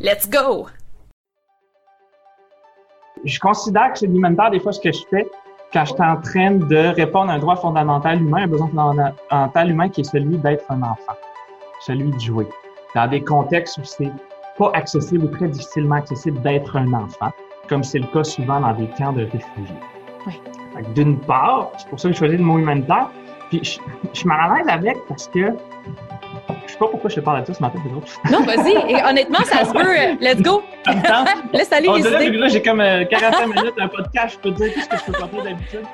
Let's go! Je considère que c'est l'humanitaire des fois ce que je fais quand je suis en train de répondre à un droit fondamental humain, un besoin fondamental humain qui est celui d'être un enfant, celui de jouer. Dans des contextes où c'est pas accessible ou très difficilement accessible d'être un enfant, comme c'est le cas souvent dans des camps de réfugiés. Oui. D'une part, c'est pour ça que j'ai choisi le mot humanitaire, puis je, je suis mal à l'aise avec parce que je sais pas pourquoi je te parle de ça ce matin, Non, vas-y. Et honnêtement, ça se peut. Let's go. Laisse aller les idées. Là, j'ai comme 45 euh, minutes, un podcast, je peux te dire tout ce que je peux pas d'habitude.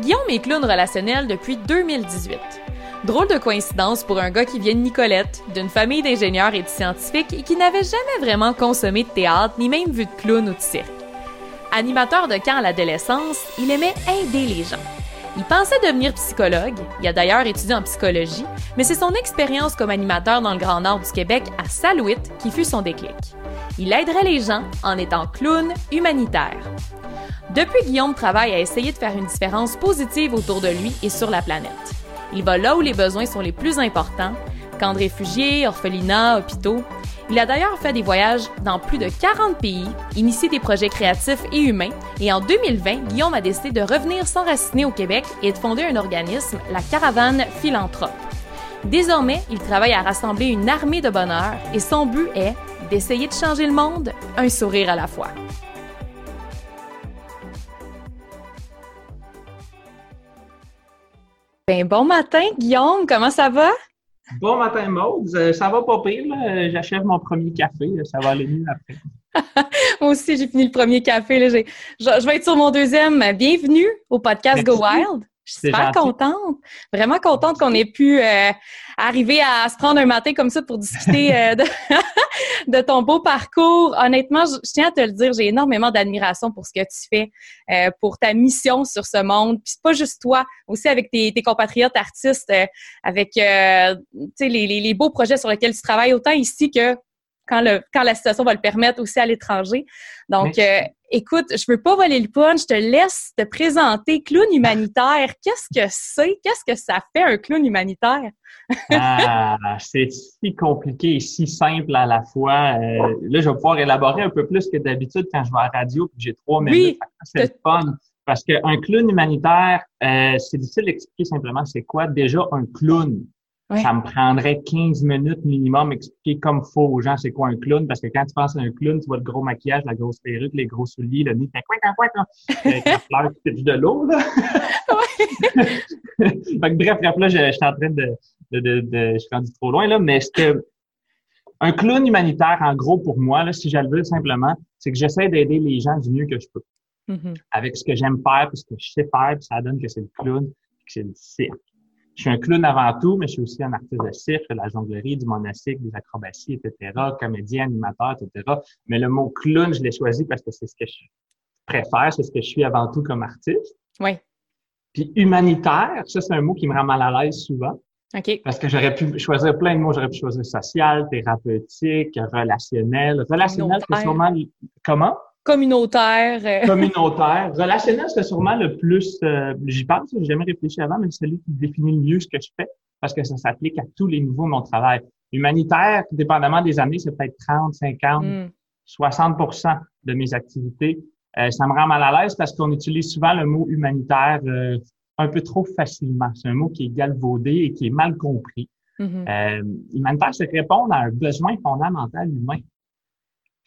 Guillaume est clown relationnel depuis 2018. Drôle de coïncidence pour un gars qui vient de Nicolette, d'une famille d'ingénieurs et de scientifiques et qui n'avait jamais vraiment consommé de théâtre ni même vu de clown ou de cirque. Animateur de camp à l'adolescence, il aimait aider les gens. Il pensait devenir psychologue, il a d'ailleurs étudié en psychologie, mais c'est son expérience comme animateur dans le Grand Nord du Québec à Salouit qui fut son déclic. Il aiderait les gens en étant clown humanitaire. Depuis, Guillaume travaille à essayer de faire une différence positive autour de lui et sur la planète. Il va là où les besoins sont les plus importants, camps de réfugiés, orphelinats, hôpitaux, il a d'ailleurs fait des voyages dans plus de 40 pays, initié des projets créatifs et humains, et en 2020, Guillaume a décidé de revenir s'enraciner au Québec et de fonder un organisme, la Caravane Philanthrope. Désormais, il travaille à rassembler une armée de bonheur et son but est d'essayer de changer le monde, un sourire à la fois. Ben, bon matin, Guillaume, comment ça va? Bon matin, Maud. Euh, ça va pas pire. J'achève mon premier café. Ça va aller mieux après. Moi aussi, j'ai fini le premier café. Je, je, vais être sur mon deuxième. Bienvenue au podcast Go Wild. Je suis super contente, vraiment contente qu'on ait pu euh, arriver à se prendre un matin comme ça pour discuter euh, de, ton beau parcours. Honnêtement, je, tiens à te le dire, j'ai énormément d'admiration pour ce que tu fais, euh, pour ta mission sur ce monde. Puis c'est pas juste toi, aussi avec tes, compatriotes artistes, avec les, les, les beaux projets sur lesquels tu travailles, autant ici que quand, le, quand la situation va le permettre aussi à l'étranger. Donc, euh, écoute, je veux pas voler le punch, je te laisse te présenter clown humanitaire. Qu'est-ce que c'est? Qu'est-ce que ça fait un clown humanitaire? ah, c'est si compliqué et si simple à la fois. Euh, là, je vais pouvoir élaborer un peu plus que d'habitude quand je vais à la radio et j'ai trois minutes. Oui, c'est fun. Parce qu'un clown humanitaire, euh, c'est difficile d'expliquer simplement c'est quoi déjà un clown. Ça me prendrait 15 minutes minimum expliquer comme faut aux gens c'est quoi un clown, parce que quand tu penses à un clown, tu vois le gros maquillage, la grosse perruque, les gros souliers, le nez, quoi, quoi, quoi, la fleur qui de l'eau, là. fait bref, bref, là, je, je, suis en train de, de, de, de je suis rendu trop loin, là, mais c'est un clown humanitaire, en gros, pour moi, là, si j'allais le simplement, c'est que j'essaie d'aider les gens du mieux que je peux. Mm-hmm. Avec ce que j'aime faire, puis ce que je sais faire, puis ça donne que c'est le clown, puis que c'est le cirque je suis un clown avant tout, mais je suis aussi un artiste de cirque, de la jonglerie, du monastique, des acrobaties, etc., comédien, animateur, etc. Mais le mot clown, je l'ai choisi parce que c'est ce que je préfère, c'est ce que je suis avant tout comme artiste. Oui. Puis humanitaire, ça, c'est un mot qui me rend mal à l'aise souvent. OK. Parce que j'aurais pu choisir plein de mots. J'aurais pu choisir social, thérapeutique, relationnel. Relationnel, c'est sûrement... Comment? Communautaire. Euh. Communautaire. Relationnel, c'est sûrement le plus, euh, j'y pense, j'ai jamais réfléchi avant, mais c'est celui qui définit le mieux ce que je fais parce que ça s'applique à tous les niveaux de mon travail. Humanitaire, dépendamment des années, c'est peut-être 30, 50, 60 de mes activités. Euh, ça me rend mal à l'aise parce qu'on utilise souvent le mot humanitaire un peu trop facilement. C'est un mot qui est galvaudé et qui est mal compris. Mm-hmm. humanitaire, c'est répondre à un besoin fondamental humain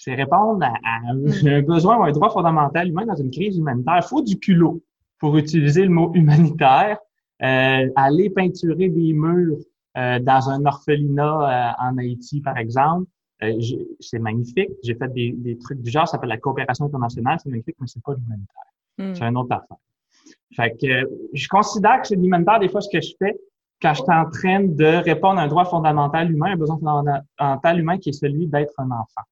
c'est répondre à, mm. un besoin ou un droit fondamental humain dans une crise humanitaire. Il faut du culot pour utiliser le mot humanitaire. Euh, aller peinturer des murs euh, dans un orphelinat euh, en Haïti, par exemple, c'est magnifique. J'ai fait des, des, trucs du genre, ça s'appelle la coopération internationale, c'est magnifique, mais c'est pas l'humanitaire. Mm. C'est un autre affaire. Fait que je considère que c'est l'humanitaire des fois ce que je fais quand je suis en train de répondre à un droit fondamental humain, un besoin fondamental humain qui est celui d'être un enfant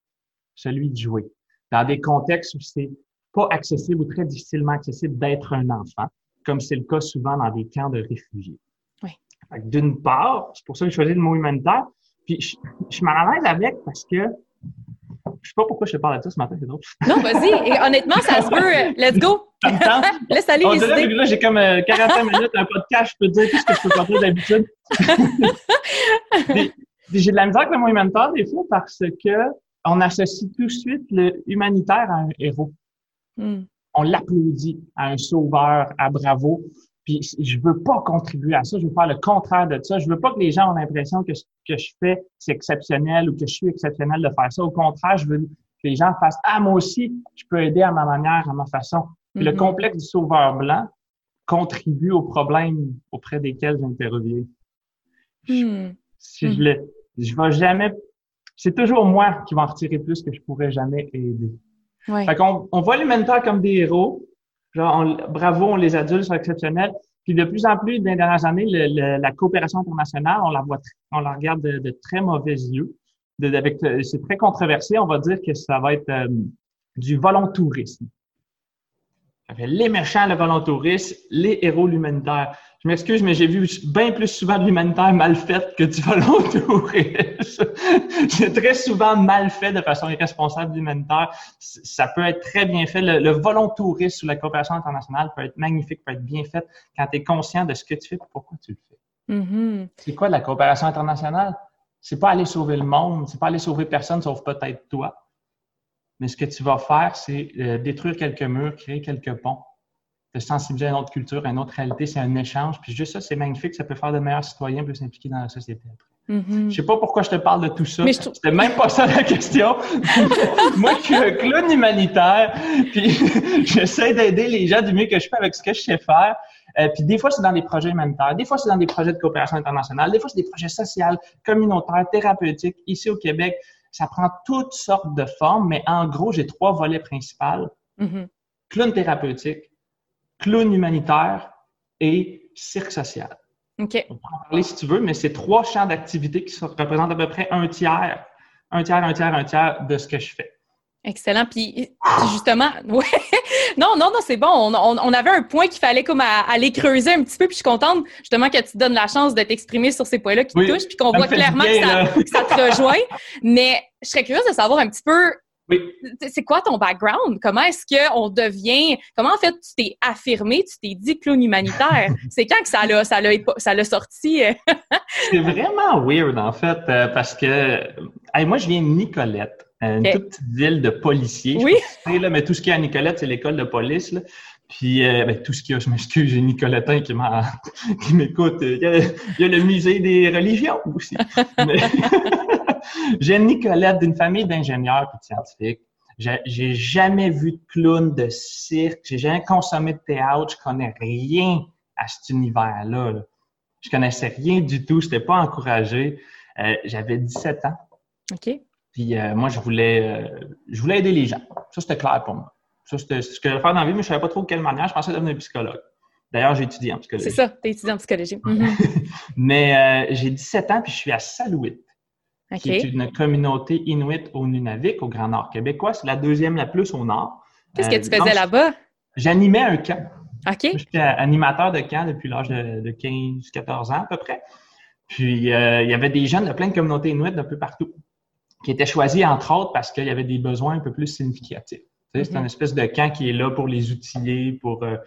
celui de jouer. Dans des contextes où c'est pas accessible ou très difficilement accessible d'être un enfant, comme c'est le cas souvent dans des camps de réfugiés. Oui. D'une part, c'est pour ça que j'ai choisi le mot humanitaire, puis je, je suis mal à l'aise avec parce que je sais pas pourquoi je te parle de ça ce matin, c'est drôle. Non, vas-y. Et honnêtement, ça se peut. Let's go. Laisse aller les idées. Là, j'ai comme 45 euh, minutes, un podcast, je peux te dire tout ce que je peux pas dire d'habitude. j'ai de la misère avec le mot humanitaire des fois parce que on associe tout de suite le humanitaire à un héros. Hmm. On l'applaudit à un sauveur, à bravo. Puis je veux pas contribuer à ça, je veux faire le contraire de ça. Je veux pas que les gens ont l'impression que ce que je fais, c'est exceptionnel ou que je suis exceptionnel de faire ça. Au contraire, je veux que les gens fassent Ah, moi aussi, je peux aider à ma manière, à ma façon. Le mm-hmm. complexe du sauveur blanc contribue aux problèmes auprès desquels j'interviens. Mm. Si je le, je vais jamais, c'est toujours moi qui vais en retirer plus que je pourrais jamais aider. Ouais. Fait qu'on on voit les mentors comme des héros, Genre, bravo, on les adultes sont exceptionnels. Puis de plus en plus, dans les dernières années, la coopération internationale, on la voit, on la regarde de, très mauvais yeux. De, avec, c'est très controversé. On va dire que ça va être euh, du volontourisme. Les méchants, le volontourisme, les héros, l'humanitaire. Je m'excuse, mais j'ai vu bien plus souvent de l'humanitaire mal fait que du volontourisme. C'est très souvent mal fait de façon irresponsable l'humanitaire. Ça peut être très bien fait. Le, le volontourisme ou la coopération internationale peut être magnifique, peut être bien fait quand tu es conscient de ce que tu fais et pourquoi tu le fais. Mm-hmm. C'est quoi la coopération internationale? C'est pas aller sauver le monde, c'est pas aller sauver personne sauf peut-être toi. Mais ce que tu vas faire, c'est euh, détruire quelques murs, créer quelques ponts de sensibiliser à une autre culture, à une autre réalité. C'est un échange. Puis juste ça, c'est magnifique. Ça peut faire de meilleurs citoyens plus impliqués dans la société après. Mm-hmm. Je sais pas pourquoi je te parle de tout ça. Mais C'était même pas ça la question. Moi, je suis un clown humanitaire, puis j'essaie d'aider les gens du mieux que je peux avec ce que je sais faire. Euh, puis des fois, c'est dans des projets humanitaires, des fois, c'est dans des projets de coopération internationale, des fois, c'est des projets sociaux, communautaires, thérapeutiques. Ici au Québec, ça prend toutes sortes de formes, mais en gros, j'ai trois volets principaux. Mm-hmm. Clown thérapeutique, clown humanitaire et cirque social. On peut en parler si tu veux, mais c'est trois champs d'activité qui représentent à peu près un tiers, un tiers, un tiers, un tiers de ce que je fais. Excellent. Puis justement, ouais. Non, non, non, c'est bon. On, avait un point qu'il fallait comme aller creuser un petit peu. Puis je suis contente justement que tu te donnes la chance de t'exprimer sur ces points-là qui te touchent, puis qu'on voit clairement que, ça, que, ça, te rejoint. Mais je serais curieuse de savoir un petit peu c'est quoi ton background? Comment est-ce qu'on devient. Comment en fait tu t'es affirmé, tu t'es dit clown humanitaire? c'est quand que ça l'a, ça l'a, ça l'a sorti? c'est vraiment weird en fait, euh, parce que moi je viens de Nicolette, une toute petite ville de policiers. Oui. là, mais tout ce qu'il y a à Nicolette, c'est l'école de police. Là. Puis euh, ben, tout ce qu'il y a, je m'excuse, j'ai Nicoletin qui m'a qui m'écoute. Il y, a, le musée des religions aussi. j'ai Nicolette d'une famille d'ingénieurs et de scientifiques. J'ai jamais vu de clown, de cirque, j'ai jamais consommé de théâtre, je connais rien à cet univers-là. Là. Je connaissais rien du tout, je n'étais pas encouragé. Euh, J'avais 17 ans. OK. Puis euh, moi, je voulais, euh, je voulais aider les gens. Ça, c'était clair pour moi. Ça, c'était ce que je voulais faire dans la vie, mais je ne savais pas trop de quelle manière. Je pensais devenir psychologue. D'ailleurs, j'ai étudié en psychologie. C'est ça, tu es étudiant en psychologie. mais j'ai 17 ans, puis je suis à Salouit qui est une communauté inuit au Nunavik, au Grand Nord québécois. C'est la deuxième la plus au nord. Qu'est-ce que tu faisais euh, là-bas? J'animais un camp. OK. J'étais animateur de camp depuis l'âge de, 15-14 ans à peu près. Puis, euh, il y avait des jeunes de plein de communautés inuites d'un peu partout qui étaient choisis, entre autres, parce qu'il y avait des besoins un peu plus significatifs. C'est une espèce de camp qui est là pour les outiller, pour euh,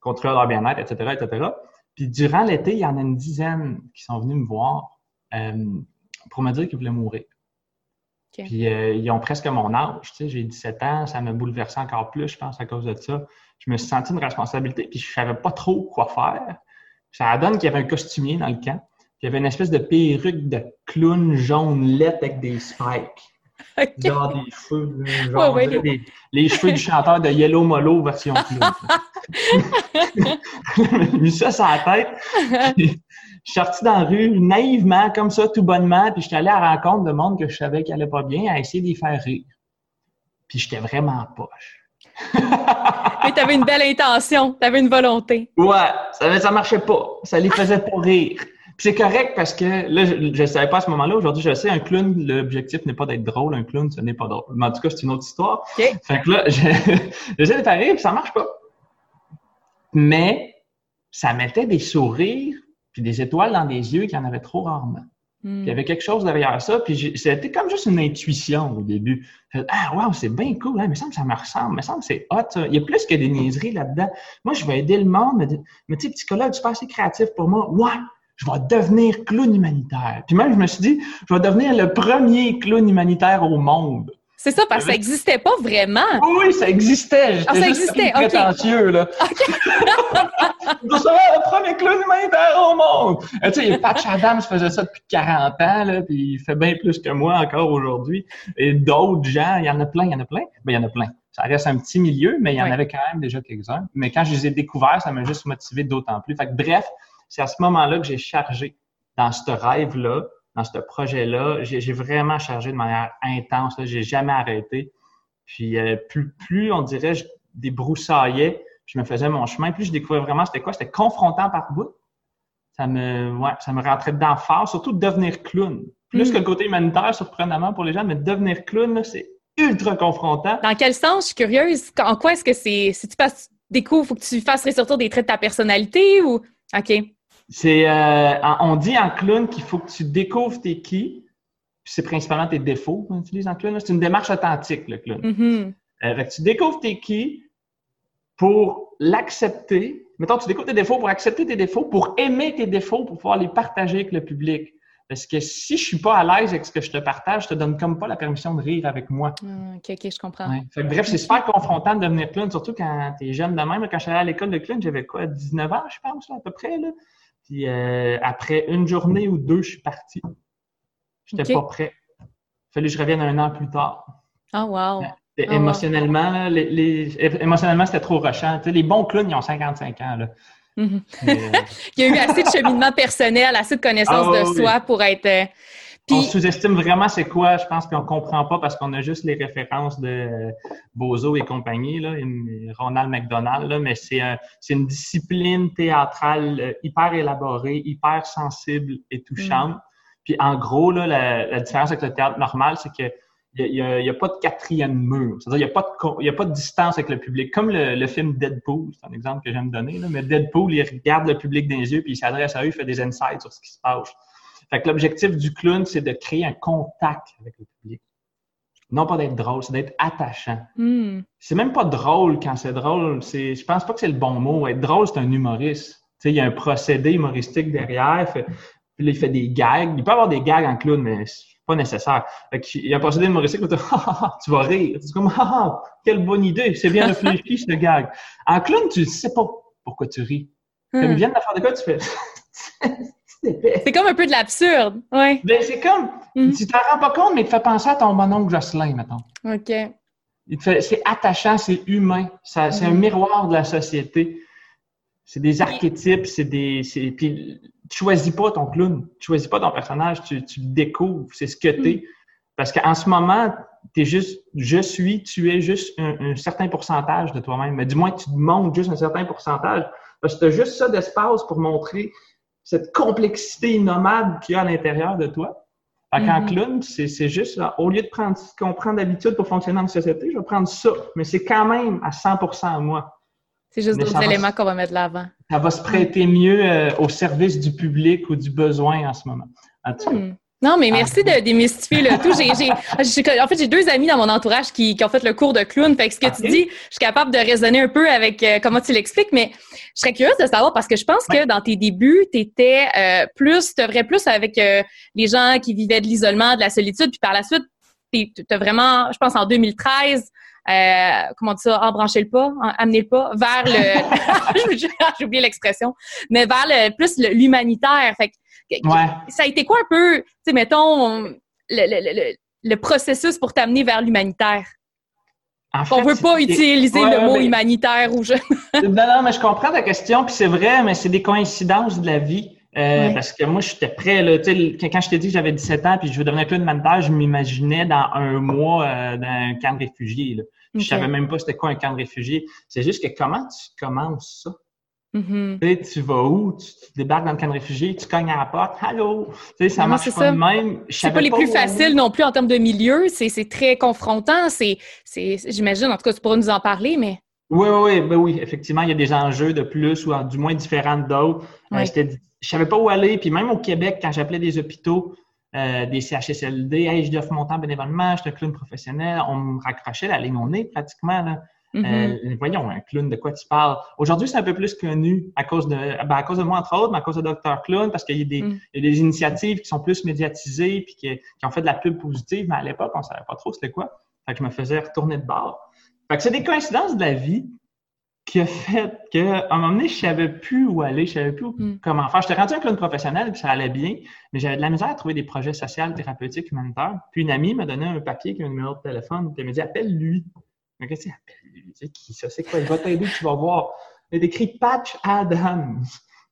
contrôler leur bien-être, etc., etc. Puis, durant l'été, il y en a une dizaine qui sont venus me voir pour me dire qu'ils voulaient mourir. Puis euh, ils ont presque mon âge, tu sais, j'ai 17 ans, ça m'a bouleversé encore plus, je pense, à cause de ça. Je me suis senti une responsabilité, puis je savais pas trop quoi faire. Ça donne qu'il y avait un costumier dans le camp, avait une espèce de perruque de clown jaune lait avec des spikes. Genre des cheveux, genre les... cheveux du chanteur de Yellow Molo version clown. J'ai mis ça sur la tête. Je suis sorti dans la rue naïvement, comme ça, tout bonnement, puis je suis allé à la rencontre de monde que je savais qui allait pas bien, à essayer de les faire rire. Puis j'étais vraiment poche. Mais tu avais une belle intention, tu avais une volonté. Ouais, ça, ça marchait pas. Ça les faisait pas rire. C'est correct parce que là, je ne savais pas à ce moment-là. Aujourd'hui, je sais, un clown, l'objectif n'est pas d'être drôle. Un clown, ce n'est pas drôle. Mais en tout cas, c'est une autre histoire. Fait que là, j'essaie de rire, puis ça marche pas. Mais ça mettait des sourires puis des étoiles dans les yeux qu'il y en avait trop rarement. il y avait quelque chose derrière ça, puis c'était comme juste une intuition au début. Ah, wow, c'est bien cool, hein? il me semble que ça me ressemble, il me semble que c'est hot. Ça. Il y a plus que des niaiseries là-dedans. Moi, je vais aider le monde, mais, mais tu sais, psychologue, c'est pas assez créatif pour moi. Ouais, je vais devenir clown humanitaire. Puis même, je me suis dit, je vais devenir le premier clown humanitaire au monde. C'est ça, parce que ça n'existait pas vraiment. Oui, ça existait. Ah, ça existait, OK. prétentieux, là. OK. le premier clown humanitaire au monde. Euh, tu sais, Patch Adams faisait ça depuis 40 ans, là, puis il fait bien plus que moi encore aujourd'hui. Et d'autres gens, il y en a plein, il y en a plein. Ben, il y en a plein. Ça reste un petit milieu, mais il y en avait quand même déjà quelques-uns. Mais quand je les ai découverts, ça m'a juste motivé d'autant plus. Fait que bref, c'est à ce moment-là que j'ai chargé dans ce rêve-là dans ce projet-là. J'ai vraiment chargé de manière intense. J'ai jamais arrêté. Puis euh, plus, plus, on dirait, je débroussaillais, je me faisais mon chemin, plus je découvrais vraiment c'était quoi. C'était confrontant par bout. Ça me, ouais, ça me rentrait dedans fort, surtout de devenir clown. Plus mm. que le côté humanitaire, surprenamment pour les gens, mais devenir clown, c'est ultra confrontant. Dans quel sens? Je suis curieuse. En quoi est-ce que c'est, si tu passes, découvres, faut que tu fasses ressortir des traits de ta personnalité ou, OK. C'est, euh, on dit en clown qu'il faut que tu découvres tes qui, puis c'est principalement tes défauts qu'on utilise en clown. C'est une démarche authentique, le clown. Mm-hmm. Euh, tu découvres tes qui pour l'accepter. Mettons, tu découvres tes défauts pour accepter tes défauts, pour aimer tes défauts, pour pouvoir les partager avec le public. Parce que si je suis pas à l'aise avec ce que je te partage, je te donne comme pas la permission de rire avec moi. Ah, OK, OK, je comprends. bref, c'est super confrontant de devenir clown, surtout quand tu es jeune de même. Quand je suis allé à l'école de clown, j'avais quoi, 19 ans, je pense, à peu près. Là. Puis euh, après une journée ou deux, je suis parti. Je n'étais pas prêt. Il fallait que je revienne un an plus tard. Ah, wow. émotionnellement, les, émotionnellement, c'était trop rushant. les bons clowns, ils ont 55 ans. Là. Mhm. Euh, il y a eu assez de cheminement personnel, assez de connaissance ah de soi pour être. On sous-estime vraiment c'est quoi. Je pense qu'on comprend pas parce qu'on a juste les références de Bozo et compagnie, là, Ronald McDonald, là, mais c'est une discipline théâtrale euh, hyper élaborée, hyper sensible et touchante. Mm. Puis en gros, là, la, différence avec le théâtre normal, c'est que il n'y a, a, pas de quatrième mur. C'est-à-dire, il n'y a, pas de, a pas de distance avec le public. Comme le, film Deadpool, c'est un exemple que j'aime donner. Là, mais Deadpool, il regarde le public dans les yeux, puis il s'adresse à eux, il fait des insights sur ce qui se passe. Fait que l'objectif du clown, c'est de créer un contact avec le public. Non pas d'être drôle, c'est d'être attachant. Hmm. C'est même pas drôle quand c'est drôle. C'est, je pense pas que c'est le bon mot. Être drôle, c'est un humoriste. Tu sais, il y a un procédé humoristique derrière. puis là, il fait des gags. Il peut avoir des gags en clown, mais c'est pas nécessaire. Fait il y a un procédé humoristique où tu vas rire. Tu comme, ah, quelle bonne idée. C'est bien réfléchi, ce gag. En clown, tu sais pas pourquoi tu ris. Comme ils viennent de faire de quoi, tu fais, c'est comme un peu de l'absurde, ouais. Ben, c'est comme, mm. tu t'en rends pas compte, mais il te fait penser à ton bonhomme Jocelyn, mettons. OK. C'est attachant, c'est humain. C'est un mm. miroir de la société. C'est des archétypes, c'est des. Puis, tu choisis pas ton clown, tu choisis pas ton personnage, tu, tu le découvres, c'est ce que tu es. Mm. Parce qu'en ce moment, tu es juste, je suis, tu es juste un, certain pourcentage de toi-même. Mais du moins, tu te montres juste un certain pourcentage. Parce que tu as juste ça d'espace pour montrer cette complexité nomade qu'il y a à l'intérieur de toi. Fait qu'en mm-hmm. clown, c'est juste, au lieu de prendre ce qu'on prend d'habitude pour fonctionner dans la société, je vais prendre ça. Mais c'est quand même à 100% à moi. C'est juste d'autres éléments qu'on va mettre de l'avant. Ça va se prêter mieux euh, au service du public ou du besoin en ce moment. En tout cas. Hmm. Non, mais merci de démystifier le tout. J'ai, en fait, j'ai deux amis dans mon entourage qui, qui, ont fait le cours de clown. Fait que ce que tu dis, je suis capable de raisonner un peu avec euh, comment tu l'expliques, mais je serais curieuse de savoir parce que je pense que dans tes débuts, tu étais euh, plus, tu œuvrais plus avec euh, les gens qui vivaient de l'isolement, de la solitude, puis par la suite, tu as vraiment, je pense en 2013, euh, comment dire ça, embranchez le pas, amener le pas vers le, j'ai oublié l'expression, mais vers le, plus l'humanitaire. Fait que ça a été quoi un peu, tu sais, mettons, le, le, le, processus pour t'amener vers l'humanitaire? On ne veut pas utiliser le mot humanitaire ou je... non, non, mais je comprends ta question, puis c'est vrai, mais c'est des coïncidences de la vie. Euh, parce que moi, j'étais prêt. Là, quand je t'ai dit que j'avais 17 ans puis je veux devenir clown humanitaire, je m'imaginais dans un mois euh, dans un camp de réfugiés. Là. Je savais même pas c'était quoi un camp de réfugiés. C'est juste que comment tu commences ça? Mm-hmm. Tu, vas où? Tu, débarques dans le camp de réfugiés, tu cognes à la porte. Allô? Tu sais, ça marche pas de même. C'est pas les plus faciles non plus en termes de milieu. C'est très confrontant. C'est, J'imagine, en tout cas, tu pourras nous en parler, mais. Oui, oui, oui, ben oui, effectivement, il y a des enjeux de plus ou du moins différents d'autres. Euh, je savais pas où aller. Puis même au Québec, quand j'appelais des hôpitaux, euh, des CHSLD, hey, je offre mon temps bénévolement, je suis un clown professionnel, on me raccrochait la ligne au nez pratiquement. Là. Mm-hmm. Euh, voyons, un clown, de quoi tu parles? Aujourd'hui, c'est un peu plus connu à cause de ben, à cause de moi, entre autres, mais à cause de Dr. Clown, parce qu'il y, a des, mm. y a des initiatives qui sont plus médiatisées puis qui, qui, ont fait de la pub positive, mais à l'époque, on savait pas trop c'était quoi. Fait que je me faisais retourner de bord. Fait que c'est des coïncidences de la vie qui a fait qu'à un moment donné, je savais plus où aller, je savais plus mm. comment faire. J'étais rendu un clown professionnel, puis ça allait bien, mais j'avais de la misère à trouver des projets sociaux, thérapeutiques, humanitaires. Puis une amie m'a donné un papier qui a un numéro de téléphone, puis elle m'a dit appelle lui. Qu'est-ce appelle lui? qui ça? C'est quoi? Il va t'aider, tu vas voir. Il a écrit Patch Adams.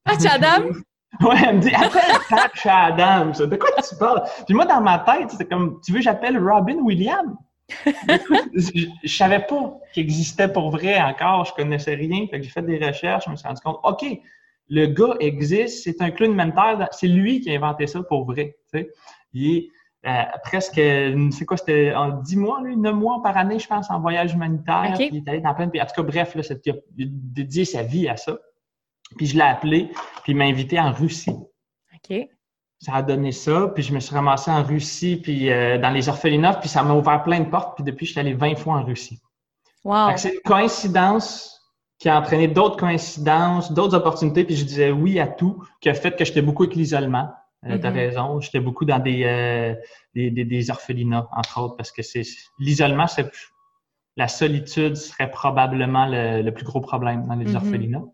Patch Adams? Ouais, elle me dit, appelle Patch Adams. De quoi tu parles? Puis moi, dans ma tête, c'est comme, tu veux, j'appelle Robin Williams? je, ne savais pas qu'il existait pour vrai encore, je connaissais rien, fait que j'ai fait des recherches, je me suis rendu compte, OK, le gars existe, c'est un clown mental, c'est lui qui a inventé ça pour vrai, tu sais. Il est presque, c'est quoi, c'était en 10 mois, lui, 9 mois par année, je pense, en voyage humanitaire, il est allé dans plein de pays. En tout cas, bref, là, il a dédié sa vie à ça. Puis je l'ai appelé, puis il m'a invité en Russie. OK ça a donné ça. Puis je me suis ramassé en Russie, puis euh, dans les orphelinats, puis ça m'a ouvert plein de portes. Puis depuis, je suis allé 20 fois en Russie. Wow. C'est une coïncidence qui a entraîné d'autres coïncidences, d'autres opportunités. Puis je disais oui à tout, qui a fait que j'étais beaucoup avec l'isolement. Euh, T'as mm-hmm. raison. J'étais beaucoup dans des, euh, des, des, orphelinats, entre autres, parce que c'est l'isolement, c'est la solitude serait probablement le, le, plus gros problème dans les mm-hmm. orphelinats.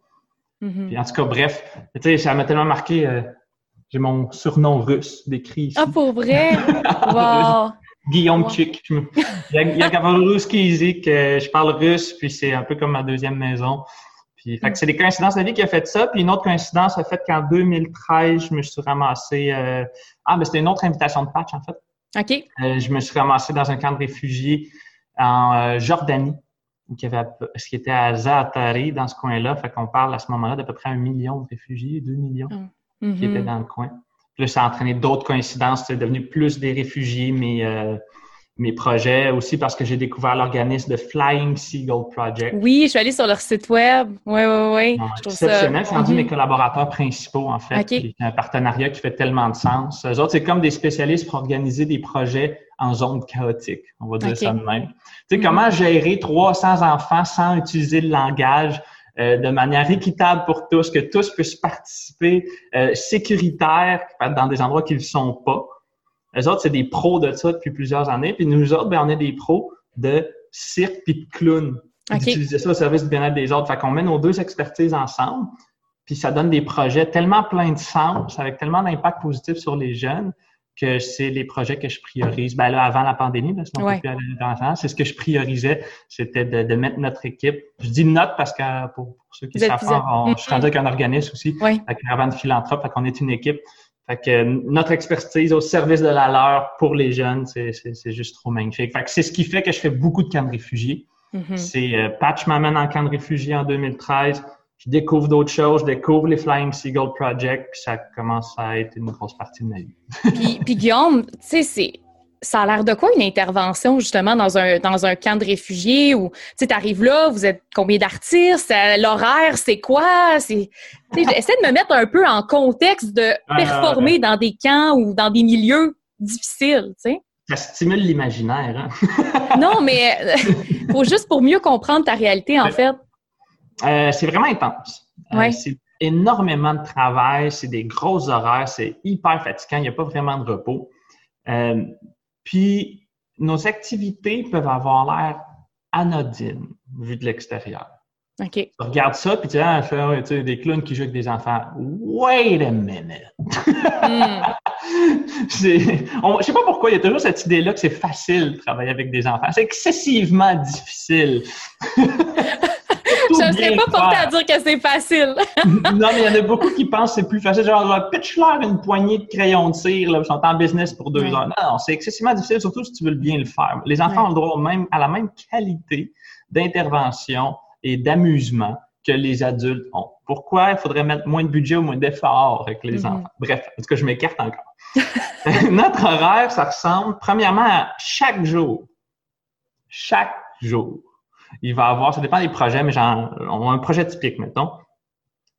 Mm-hmm. Puis en tout cas, bref, tu sais, ça m'a tellement marqué. Euh, j'ai mon surnom russe décrit ici. Ah, pour vrai? wow! Guillaume wow. Il y a, il y a que je parle russe, puis c'est un peu comme ma deuxième maison. Puis, fait que c'est des coïncidences de la vie qui a fait ça. Puis une autre coïncidence a fait qu'en 2013, je me suis ramassé... Euh... Ah, mais c'était une autre invitation de patch, en fait. OK. Euh, je me suis ramassé dans un camp de réfugiés en euh, Jordanie, qui avait, ce qui était à Zaatari, dans ce coin-là. Fait qu'on parle à ce moment-là d'à peu près un million de réfugiés, deux millions. Mm qui étaient mm-hmm. dans le coin. Puis ça a entraîné d'autres coïncidences. C'est devenu plus des réfugiés, mais mes projets aussi parce que j'ai découvert l'organisme de Flying Seagull Project. Oui, je suis allée sur leur site web. Oui, oui, oui. exceptionnel. C'est rendu mm-hmm. mes collaborateurs principaux, en fait. C'est un partenariat qui fait tellement de sens. Eux autres, c'est comme des spécialistes pour organiser des projets en zone chaotique. On va dire ça de même. Tu sais, mm-hmm. comment gérer 300 enfants sans utiliser le langage? Euh, de manière équitable pour tous, que tous puissent participer, euh, sécuritaire, dans des endroits qu'ils ne sont pas? Les autres, c'est des pros de ça depuis plusieurs années. Puis nous autres, ben, on est des pros de cirque puis de clown. D'utiliser ça au service du bien-être des autres. Fait qu'on met nos deux expertises ensemble, puis ça donne des projets tellement pleins de sens, avec tellement d'impact positif sur les jeunes, que c'est les projets que je priorise. Ben là, avant la pandémie, parce qu'on ouais. peut plus c'est ce que je priorisais, c'était de, de, mettre notre équipe. Je dis notre parce que pour, ceux qui savent pas, je suis rendu avec un organisme aussi, avec Caravane Philanthrope, fait qu'on est une équipe. Fait que notre expertise au service de la leur pour les jeunes, c'est juste trop magnifique. Fait que c'est ce qui fait que je fais beaucoup de camps de réfugiés. Mm-hmm. C'est euh, Patch m'amène en camp de réfugiés en 2013 je découvre d'autres choses, je découvre les Flying Seagull Project, puis ça commence à être une grosse partie de ma vie. puis, puis Guillaume, tu sais, ça a l'air de quoi une intervention justement dans un, dans un camp de réfugiés où tu arrives là, vous êtes combien d'artistes, euh, l'horaire, c'est quoi? J'essaie de me mettre un peu en contexte de ah, performer dans des camps ou dans des milieux difficiles. Ça stimule l'imaginaire. Hein? non, mais euh, faut juste pour mieux comprendre ta réalité, en fait. Euh, c'est vraiment intense. Euh, c'est énormément de travail, c'est des gros horaires, c'est hyper fatigant, il n'y a pas vraiment de repos. Euh, puis, nos activités peuvent avoir l'air anodines vu de l'extérieur. OK. Tu regardes ça, puis tu ah, sais, des clowns qui jouent avec des enfants. Wait a minute! Mm. je sais pas pourquoi, il y a toujours cette idée-là que c'est facile de travailler avec des enfants. C'est excessivement difficile. Je ne serais pas portée à dire que c'est facile. non, mais il y en a beaucoup qui pensent que c'est plus facile. Genre, pitch-leur une poignée de crayons de cire, là, ils sont en business pour deux heures. Non, non c'est excessivement difficile, surtout si tu veux bien le faire. Les enfants ont le droit même, à la même qualité d'intervention et d'amusement que les adultes ont. Pourquoi? Il faudrait mettre moins de budget ou moins d'efforts avec les Mhm. enfants? Bref, en tout cas, je m'écarte encore. Notre horaire, ça ressemble premièrement à chaque jour. Chaque jour. Il va avoir, ça dépend des projets, mais genre, on a un projet typique, mettons.